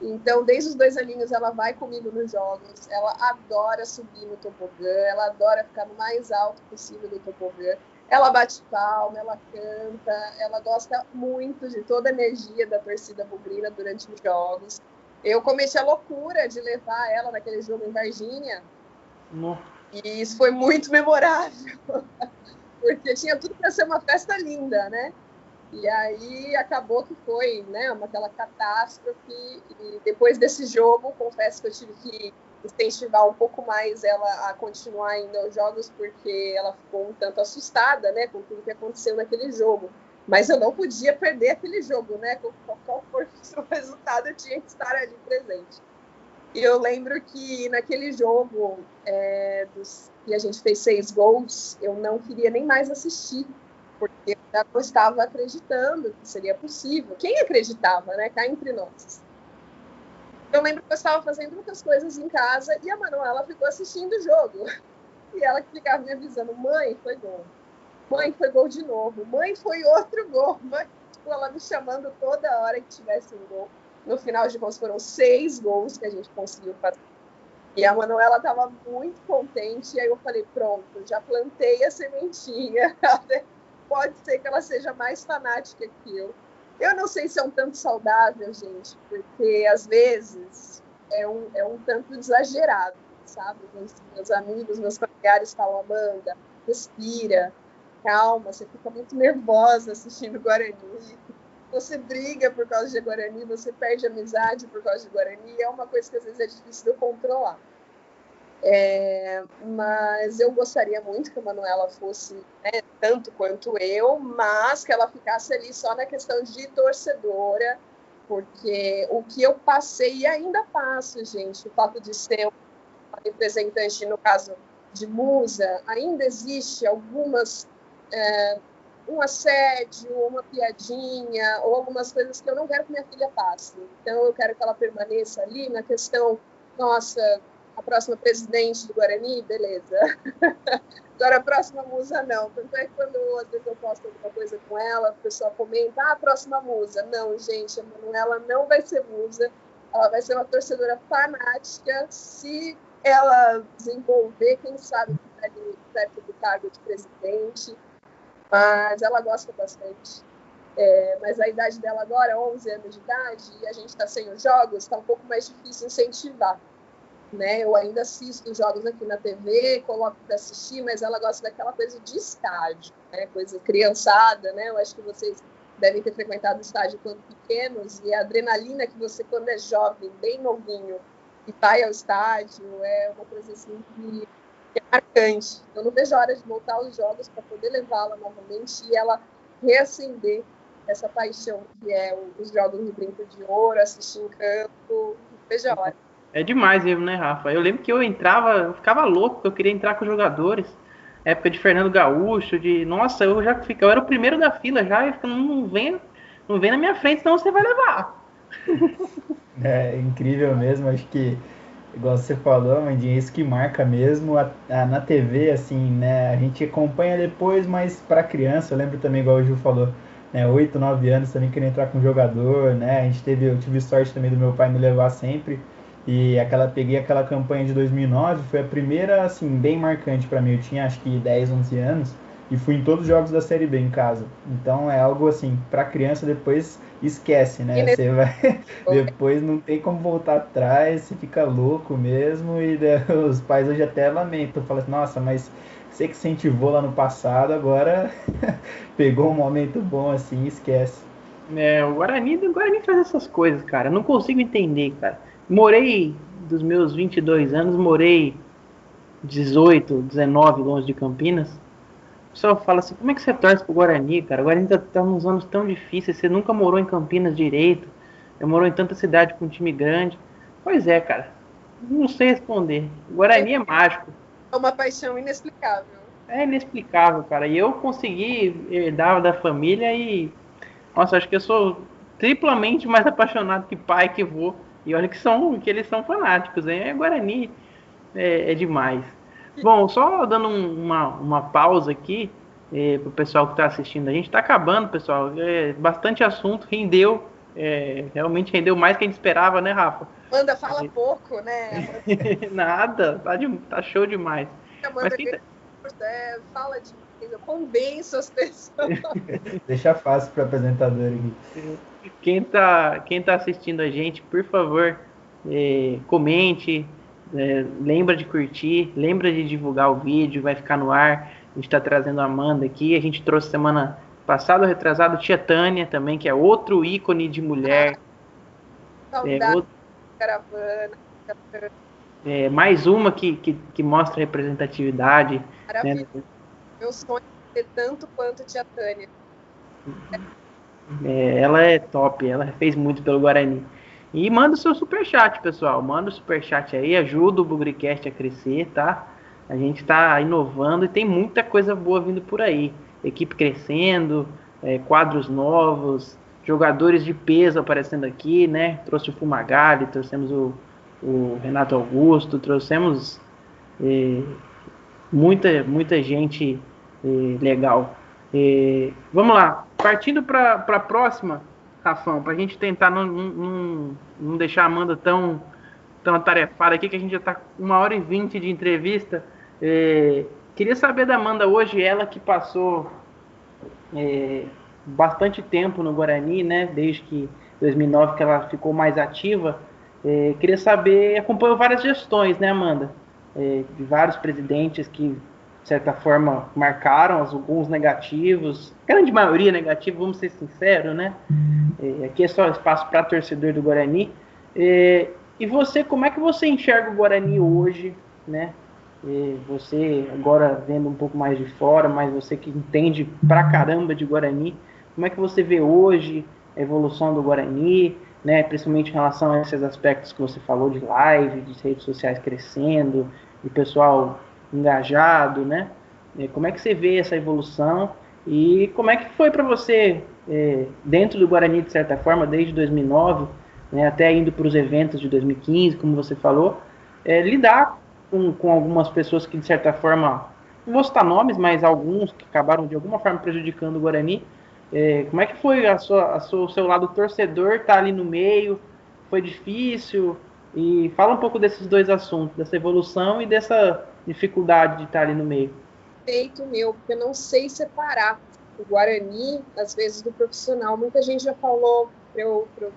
Então, desde os dois aninhos, ela vai comigo nos jogos. Ela adora subir no tobogã, ela adora ficar no mais alto possível do tobogã. Ela bate palma, ela canta, ela gosta muito de toda a energia da torcida bugrina durante os jogos. Eu cometi a loucura de levar ela naquele jogo em Varginha. E isso foi muito memorável *laughs* porque tinha tudo para ser uma festa linda, né? E aí acabou que foi, né, uma aquela catástrofe. E depois desse jogo, confesso que eu tive que incentivar um pouco mais ela a continuar indo aos jogos, porque ela ficou um tanto assustada, né, com tudo que aconteceu naquele jogo. Mas eu não podia perder aquele jogo, né? Qual for *laughs* o resultado, eu tinha que estar ali presente. E eu lembro que naquele jogo é, dos, que a gente fez seis gols, eu não queria nem mais assistir, porque eu estava acreditando que seria possível. Quem acreditava, né? Cá entre nós. Eu lembro que eu estava fazendo muitas coisas em casa e a Manuela ficou assistindo o jogo. *laughs* E ela ficava me avisando: mãe, foi gol. Mãe, foi gol de novo. Mãe, foi outro gol. *laughs* Mãe, tipo, ela me chamando toda hora que tivesse um gol. No final de contas, foram seis gols que a gente conseguiu fazer. E a Manuela estava muito contente. E aí eu falei: pronto, já plantei a sementinha. *laughs* Pode ser que ela seja mais fanática que eu. Eu não sei se é um tanto saudável, gente, porque às vezes é um, é um tanto exagerado, sabe? Meus, meus amigos, meus familiares falam: Amanda, respira, calma, você fica muito nervosa assistindo Guarani você briga por causa de Guarani, você perde amizade por causa de Guarani, é uma coisa que às vezes é difícil de controlar. É, mas eu gostaria muito que a Manuela fosse né, tanto quanto eu, mas que ela ficasse ali só na questão de torcedora, porque o que eu passei e ainda passo, gente, o fato de ser uma representante, no caso de Musa, ainda existe algumas é, um assédio, uma piadinha, ou algumas coisas que eu não quero que minha filha passe. Então, eu quero que ela permaneça ali na questão, nossa, a próxima presidente do Guarani, beleza. *laughs* Agora, a próxima musa, não. Tanto é que quando, às vezes, eu posto alguma coisa com ela, a pessoa comenta, ah, a próxima musa. Não, gente, a Manuela não vai ser musa. Ela vai ser uma torcedora fanática. Se ela desenvolver, quem sabe, ali perto do cargo de presidente mas ela gosta bastante. É, mas a idade dela agora, 11 anos de idade, e a gente está sem os jogos, está um pouco mais difícil incentivar. Né? Eu ainda assisto jogos aqui na TV, coloco para assistir, mas ela gosta daquela coisa de estádio, né? Coisa criançada, né? Eu acho que vocês devem ter frequentado estádio quando pequenos e a adrenalina que você quando é jovem, bem novinho, e vai ao estádio é uma coisa assim que é marcante. Eu não vejo a hora de voltar aos jogos para poder levá-la novamente e ela reacender essa paixão que é os jogos no Brinco de Ouro, assistir em campo. Vejo a hora. É demais mesmo, né, Rafa? Eu lembro que eu entrava, eu ficava louco, eu queria entrar com os jogadores. Época de Fernando Gaúcho, de. Nossa, eu já fico, eu era o primeiro da fila já, e fico, não vem, não vem na minha frente, senão você vai levar. *laughs* É incrível mesmo, acho que igual você falou, Mandinha, é isso que marca mesmo a, a, na TV, assim, né? A gente acompanha depois, mas para criança, eu lembro também, igual o Ju falou, né? 8, 9 anos também queria entrar com jogador, né? A gente teve, eu tive sorte também do meu pai me levar sempre. E aquela peguei aquela campanha de 2009, foi a primeira assim bem marcante para mim. Eu tinha acho que 10, 11 anos e fui em todos os jogos da Série B em casa. Então é algo assim, para criança depois esquece, né? Você vai *laughs* depois não tem como voltar atrás, você fica louco mesmo e *laughs* os pais hoje até lamentam, falam assim, nossa, mas você que incentivou lá no passado, agora *laughs* pegou um momento bom assim, esquece. É, o Guarani, o Guarani faz essas coisas, cara. Eu não consigo entender, cara. Morei dos meus 22 anos, morei 18, 19 longe de Campinas. O pessoal fala assim: como é que você torce pro Guarani, cara? O Guarani tá, tá nos anos tão difíceis, você nunca morou em Campinas direito, morou em tanta cidade com um time grande. Pois é, cara, não sei responder. O Guarani é mágico. É uma paixão inexplicável. É inexplicável, cara. E eu consegui herdar da família e. Nossa, acho que eu sou triplamente mais apaixonado que pai que vou e olha que são que eles são fanáticos, hein? É Guarani é, é demais. Bom, só dando um, uma, uma pausa aqui é, para o pessoal que está assistindo. A gente está acabando, pessoal. É, bastante assunto, rendeu. É, realmente rendeu mais que a gente esperava, né, Rafa? Manda, fala gente... pouco, né? *laughs* Nada, tá, de, tá show demais. Amanda, Mas quem tá... é, fala demais, eu convenço as pessoas. *laughs* Deixa fácil para o apresentador aqui. Quem tá, quem tá assistindo a gente, por favor, é, comente, é, lembra de curtir, lembra de divulgar o vídeo, vai ficar no ar. A gente está trazendo a Amanda aqui. A gente trouxe semana passada ou retrasada Tia Tânia também, que é outro ícone de mulher. Saudade, é, outro... caravana. É, mais uma que, que, que mostra representatividade. Né? Meu sonho é ter tanto quanto Tia Tânia. É, ela é top, ela fez muito pelo Guarani. E manda o seu superchat, pessoal. Manda o superchat aí, ajuda o Bugricast a crescer, tá? A gente está inovando e tem muita coisa boa vindo por aí. Equipe crescendo, é, quadros novos, jogadores de peso aparecendo aqui, né? Trouxe o Fumagalli, trouxemos o, o Renato Augusto, trouxemos é, muita, muita gente é, legal. É, vamos lá, partindo para a próxima, Rafão, para a gente tentar não, não, não, deixar a Amanda tão, tão atarefada aqui, que a gente já está uma hora e vinte de entrevista. É, queria saber da Amanda hoje, ela que passou é, bastante tempo no Guarani, né? Desde que 2009 que ela ficou mais ativa. É, queria saber, acompanhou várias gestões, né, Amanda? É, de vários presidentes que de certa forma, marcaram, alguns negativos, grande maioria negativa, vamos ser sinceros, né? É, aqui é só espaço para torcedor do Guarani. É, e você, como é que você enxerga o Guarani hoje, né? É, você agora vendo um pouco mais de fora, mas você que entende pra caramba de Guarani, como é que você vê hoje a evolução do Guarani, né? Principalmente em relação a esses aspectos que você falou de live, de redes sociais crescendo, e pessoal engajado, né? Como é que você vê essa evolução e como é que foi para você, é, dentro do Guarani, de certa forma, desde 2009, né, até indo para os eventos de 2015, como você falou, é, lidar com, com algumas pessoas que, de certa forma, não vou citar nomes, mas alguns que acabaram de alguma forma prejudicando o Guarani. É, como é que foi a sua, a sua, o seu lado torcedor tá ali no meio? Foi difícil? E fala um pouco desses dois assuntos, dessa evolução e dessa dificuldade de estar ali no meio? Feito meu, porque eu não sei separar o Guarani, às vezes, do profissional. Muita gente já falou para eu, eu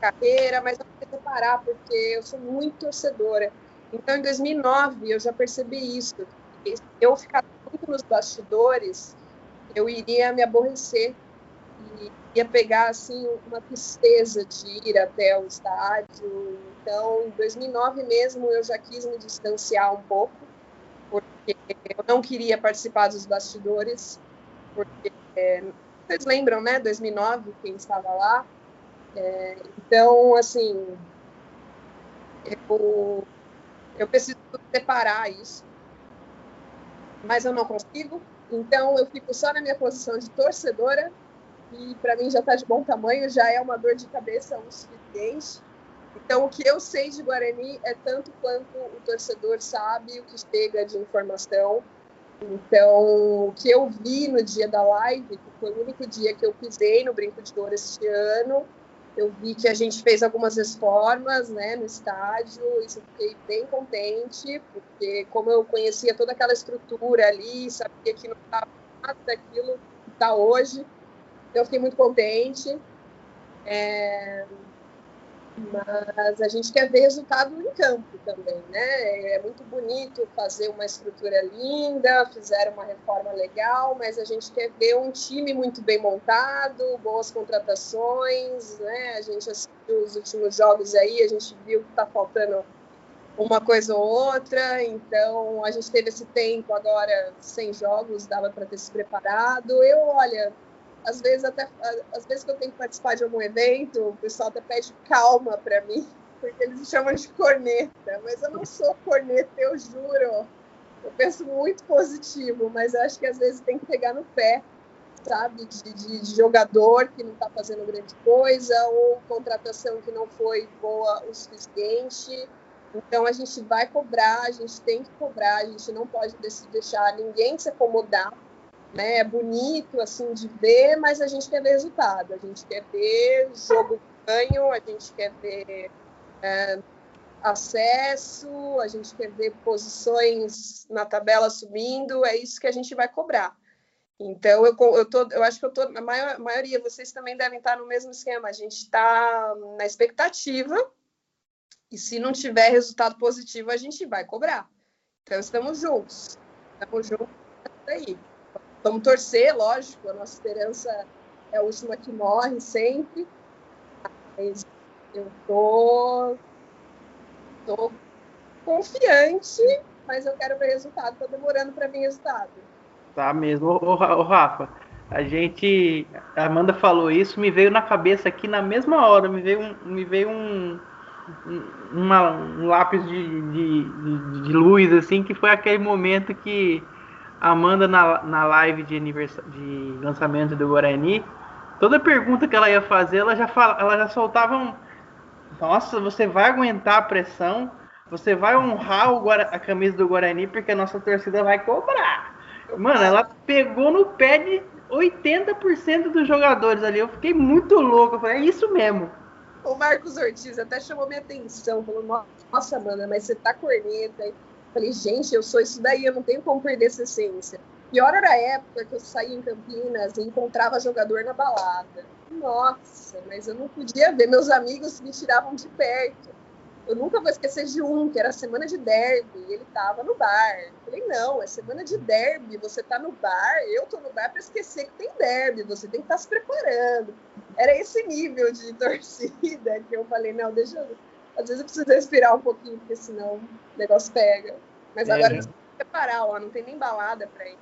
carreira, mas eu preciso parar porque eu sou muito torcedora. Então, em 2009, eu já percebi isso. Eu ficar muito nos bastidores, eu iria me aborrecer ia pegar assim uma tristeza de ir até o estádio. Então, em 2009 mesmo, eu já quis me distanciar um pouco, porque eu não queria participar dos bastidores, porque é, vocês lembram, né? 2009, quem estava lá. É, então, assim, eu, eu preciso separar isso, mas eu não consigo. Então, eu fico só na minha posição de torcedora e para mim já está de bom tamanho, já é uma dor de cabeça o suficiente. Então, o que eu sei de Guarani é tanto quanto o torcedor sabe o que chega de informação. Então, o que eu vi no dia da live, que foi o único dia que eu pisei no Brinco de Ouro este ano, eu vi que a gente fez algumas reformas né, no estádio, isso eu fiquei bem contente, porque como eu conhecia toda aquela estrutura ali, sabia que não estava nada daquilo que está hoje, eu fiquei muito contente. É... Mas a gente quer ver resultado em campo também, né? É muito bonito fazer uma estrutura linda, fizeram uma reforma legal, mas a gente quer ver um time muito bem montado, boas contratações, né? A gente assistiu os últimos jogos aí, a gente viu que está faltando uma coisa ou outra, então a gente teve esse tempo agora sem jogos, dava para ter se preparado. Eu, olha, às vezes até às vezes que eu tenho que participar de algum evento, o pessoal até pede calma para mim, *laughs* porque eles me chamam de corneta, mas eu não sou corneta, eu juro. Eu penso muito positivo, mas eu acho que às vezes tem que pegar no pé, sabe, de, de, de jogador que não está fazendo grande coisa ou contratação que não foi boa o suficiente. Então a gente vai cobrar, a gente tem que cobrar, a gente não pode deixar ninguém se acomodar né? É bonito assim de ver, mas a gente quer ver resultado. A gente quer ver jogo ganho, a gente quer ver é, acesso, a gente quer ver posições na tabela subindo. É isso que a gente vai cobrar. Então, eu, eu, tô, eu acho que eu tô, a maior, maioria, vocês também devem estar no mesmo esquema. A gente está na expectativa, e se não tiver resultado positivo, a gente vai cobrar. Então, estamos juntos. Estamos juntos aí. Vamos torcer, lógico, a nossa esperança é a última que morre sempre. Mas eu tô, tô confiante, mas eu quero ver resultado. Tô demorando para ver resultado. Tá mesmo. Ô, Rafa, a gente. A Amanda falou isso, me veio na cabeça aqui na mesma hora, me veio um, me veio um, uma, um lápis de, de, de luz, assim, que foi aquele momento que Amanda na, na live de, de lançamento do Guarani, toda pergunta que ela ia fazer, ela já, fala, ela já soltava um. Nossa, você vai aguentar a pressão, você vai honrar o Guara, a camisa do Guarani, porque a nossa torcida vai cobrar. Mano, ela pegou no pé de 80% dos jogadores ali. Eu fiquei muito louco. Eu falei, é isso mesmo. O Marcos Ortiz até chamou minha atenção. Falou, nossa, Amanda, mas você tá corneta. Falei, gente, eu sou isso daí, eu não tenho como perder essa essência. Pior era a época que eu saía em Campinas e encontrava jogador na balada. Nossa, mas eu não podia ver, meus amigos me tiravam de perto. Eu nunca vou esquecer de um, que era semana de derby, e ele tava no bar. Eu falei, não, é semana de derby, você tá no bar, eu tô no bar para esquecer que tem derby, você tem que estar tá se preparando. Era esse nível de *laughs* torcida que eu falei, não, deixa eu às vezes eu preciso respirar um pouquinho, porque senão o negócio pega. Mas é, agora já... precisa preparar, ó, não tem nem balada pra ir.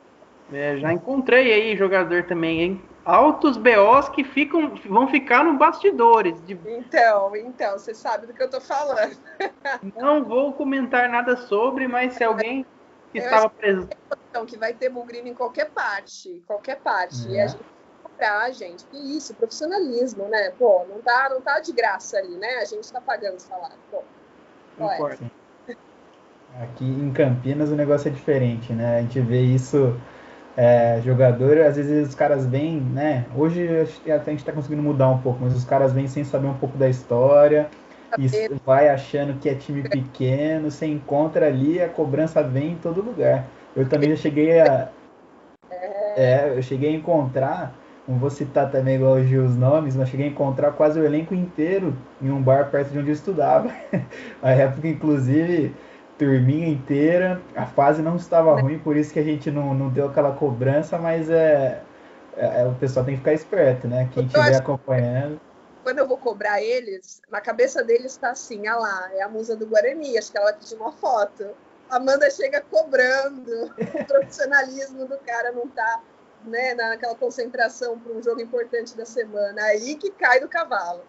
É, já encontrei aí jogador também, hein? Altos BOs que ficam, vão ficar no bastidores. De... Então, então, você sabe do que eu tô falando. Não vou comentar nada sobre, mas se alguém que eu estava preso. Que vai ter bugrino em qualquer parte, qualquer parte. É. E a gente cobrar, gente. Que isso, profissionalismo, né? Pô, não tá, não tá de graça ali, né? A gente tá pagando salário. Pô, Aqui em Campinas o negócio é diferente, né? A gente vê isso, é, jogador, às vezes os caras vêm, né? Hoje até a gente tá conseguindo mudar um pouco, mas os caras vêm sem saber um pouco da história, e vai achando que é time pequeno, você encontra ali, a cobrança vem em todo lugar. Eu também já cheguei a. É, eu cheguei a encontrar não vou citar também igual Gil os nomes, mas cheguei a encontrar quase o elenco inteiro em um bar perto de onde eu estudava. *laughs* a época, inclusive, turminha inteira, a fase não estava ruim, por isso que a gente não, não deu aquela cobrança, mas é, é, é o pessoal tem que ficar esperto, né? Quem estiver acompanhando. Quando eu vou cobrar eles, na cabeça deles está assim, ah lá, é a musa do Guarani, acho que ela pediu uma foto. Amanda chega cobrando, *laughs* o profissionalismo do cara não tá né, naquela concentração para um jogo importante da semana, aí que cai do cavalo.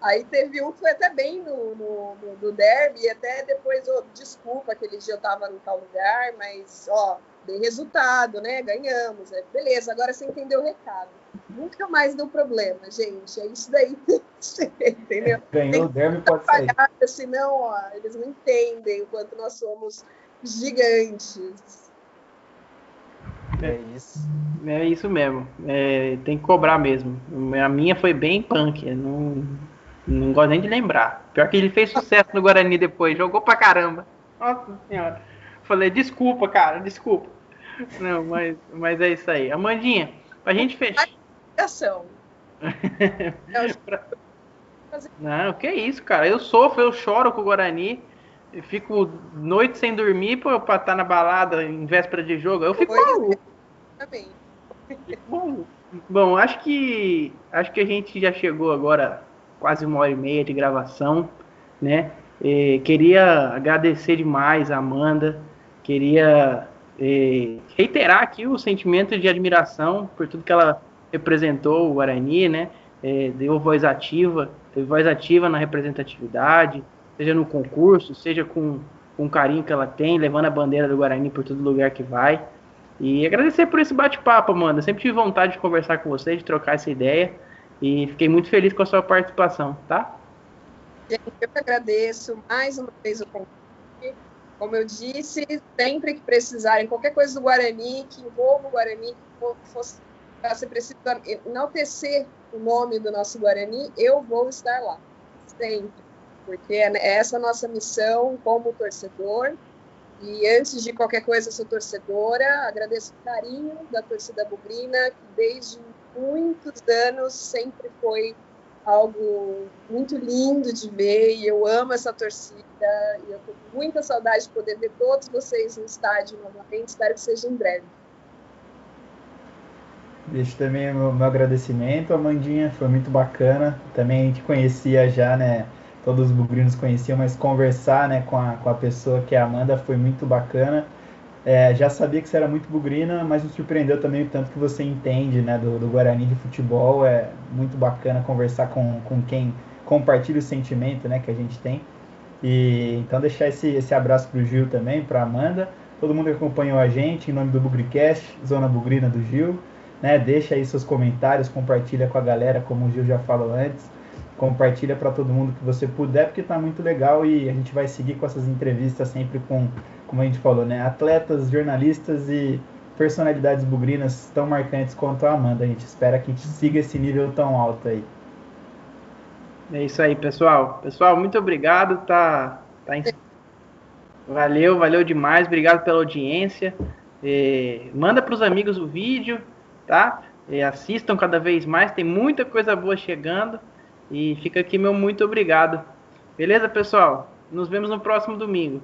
Aí teve um que foi até bem no, no, no, no derby, e até depois, oh, desculpa, aquele dia eu estava no tal lugar, mas, ó, dei resultado, né, ganhamos, né? beleza, agora você entendeu o recado. Nunca mais deu problema, gente, é isso daí, entendeu? Ganhou o derby, pode sair. Senão, ó, eles não entendem o quanto nós somos gigantes. É isso. É isso mesmo. É, tem que cobrar mesmo. A minha foi bem punk. Não, não gosto nem de lembrar. Pior que ele fez sucesso no Guarani depois. Jogou pra caramba. Nossa senhora. Falei, desculpa, cara, desculpa. Não, mas, mas é isso aí. Amandinha, pra gente fechar. *laughs* Não, que isso, cara. Eu sofro, eu choro com o Guarani. Eu fico noite sem dormir pra estar tá na balada em véspera de jogo. Eu fico maluco. Também. Bom, bom, acho que acho que a gente já chegou agora quase uma hora e meia de gravação, né? Queria agradecer demais a Amanda, queria reiterar aqui o sentimento de admiração por tudo que ela representou o Guarani, né? Deu voz ativa, teve voz ativa na representatividade, seja no concurso, seja com, com o carinho que ela tem, levando a bandeira do Guarani por todo lugar que vai. E agradecer por esse bate-papo, Amanda. Sempre tive vontade de conversar com você, de trocar essa ideia. E fiquei muito feliz com a sua participação, tá? Eu que agradeço mais uma vez o convite. Como eu disse, sempre que precisarem, qualquer coisa do Guarani, que envolva o Guarani, que fosse, você precisa enaltecer o nome do nosso Guarani, eu vou estar lá. Sempre. Porque é essa a nossa missão como torcedor e antes de qualquer coisa, sou torcedora, agradeço o carinho da torcida bugrina, que desde muitos anos sempre foi algo muito lindo de ver, e eu amo essa torcida, e eu tô com muita saudade de poder ver todos vocês no estádio novamente, espero que seja em breve. Deixo também o meu, agradecimento, Amandinha, foi muito bacana, também gente conhecia já, né, todos os bugrinos conheciam, mas conversar né, com, a, com a pessoa que é a Amanda foi muito bacana. É, já sabia que você era muito bugrina, mas me surpreendeu também o tanto que você entende né, do, do Guarani de futebol. É muito bacana conversar com, com quem compartilha o sentimento né, que a gente tem. E então deixar esse, esse abraço para o Gil também, para Amanda, todo mundo que acompanhou a gente, em nome do Bugricast, Zona Bugrina do Gil. Né, deixa aí seus comentários, compartilha com a galera, como o Gil já falou antes compartilha para todo mundo que você puder, porque está muito legal e a gente vai seguir com essas entrevistas sempre com, como a gente falou, né, atletas, jornalistas e personalidades bugrinas tão marcantes quanto a Amanda. A gente espera que a gente siga esse nível tão alto aí. É isso aí, pessoal. Pessoal, muito obrigado. Tá, tá em... Valeu, valeu demais. Obrigado pela audiência. manda para os amigos o vídeo, tá? assistam cada vez mais. Tem muita coisa boa chegando. E fica aqui meu muito obrigado. Beleza, pessoal? Nos vemos no próximo domingo.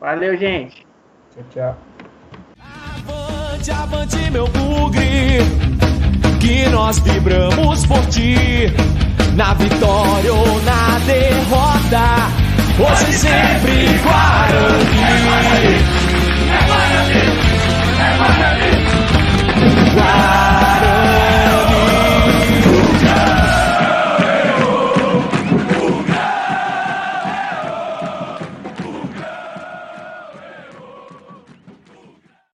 Valeu, gente. Tchau, tchau. Avante, avante, meu bugre, que nós vibramos por ti, na vitória ou na derrota, hoje sempre Guarani. É Guarani, é Guarani, é Guarani.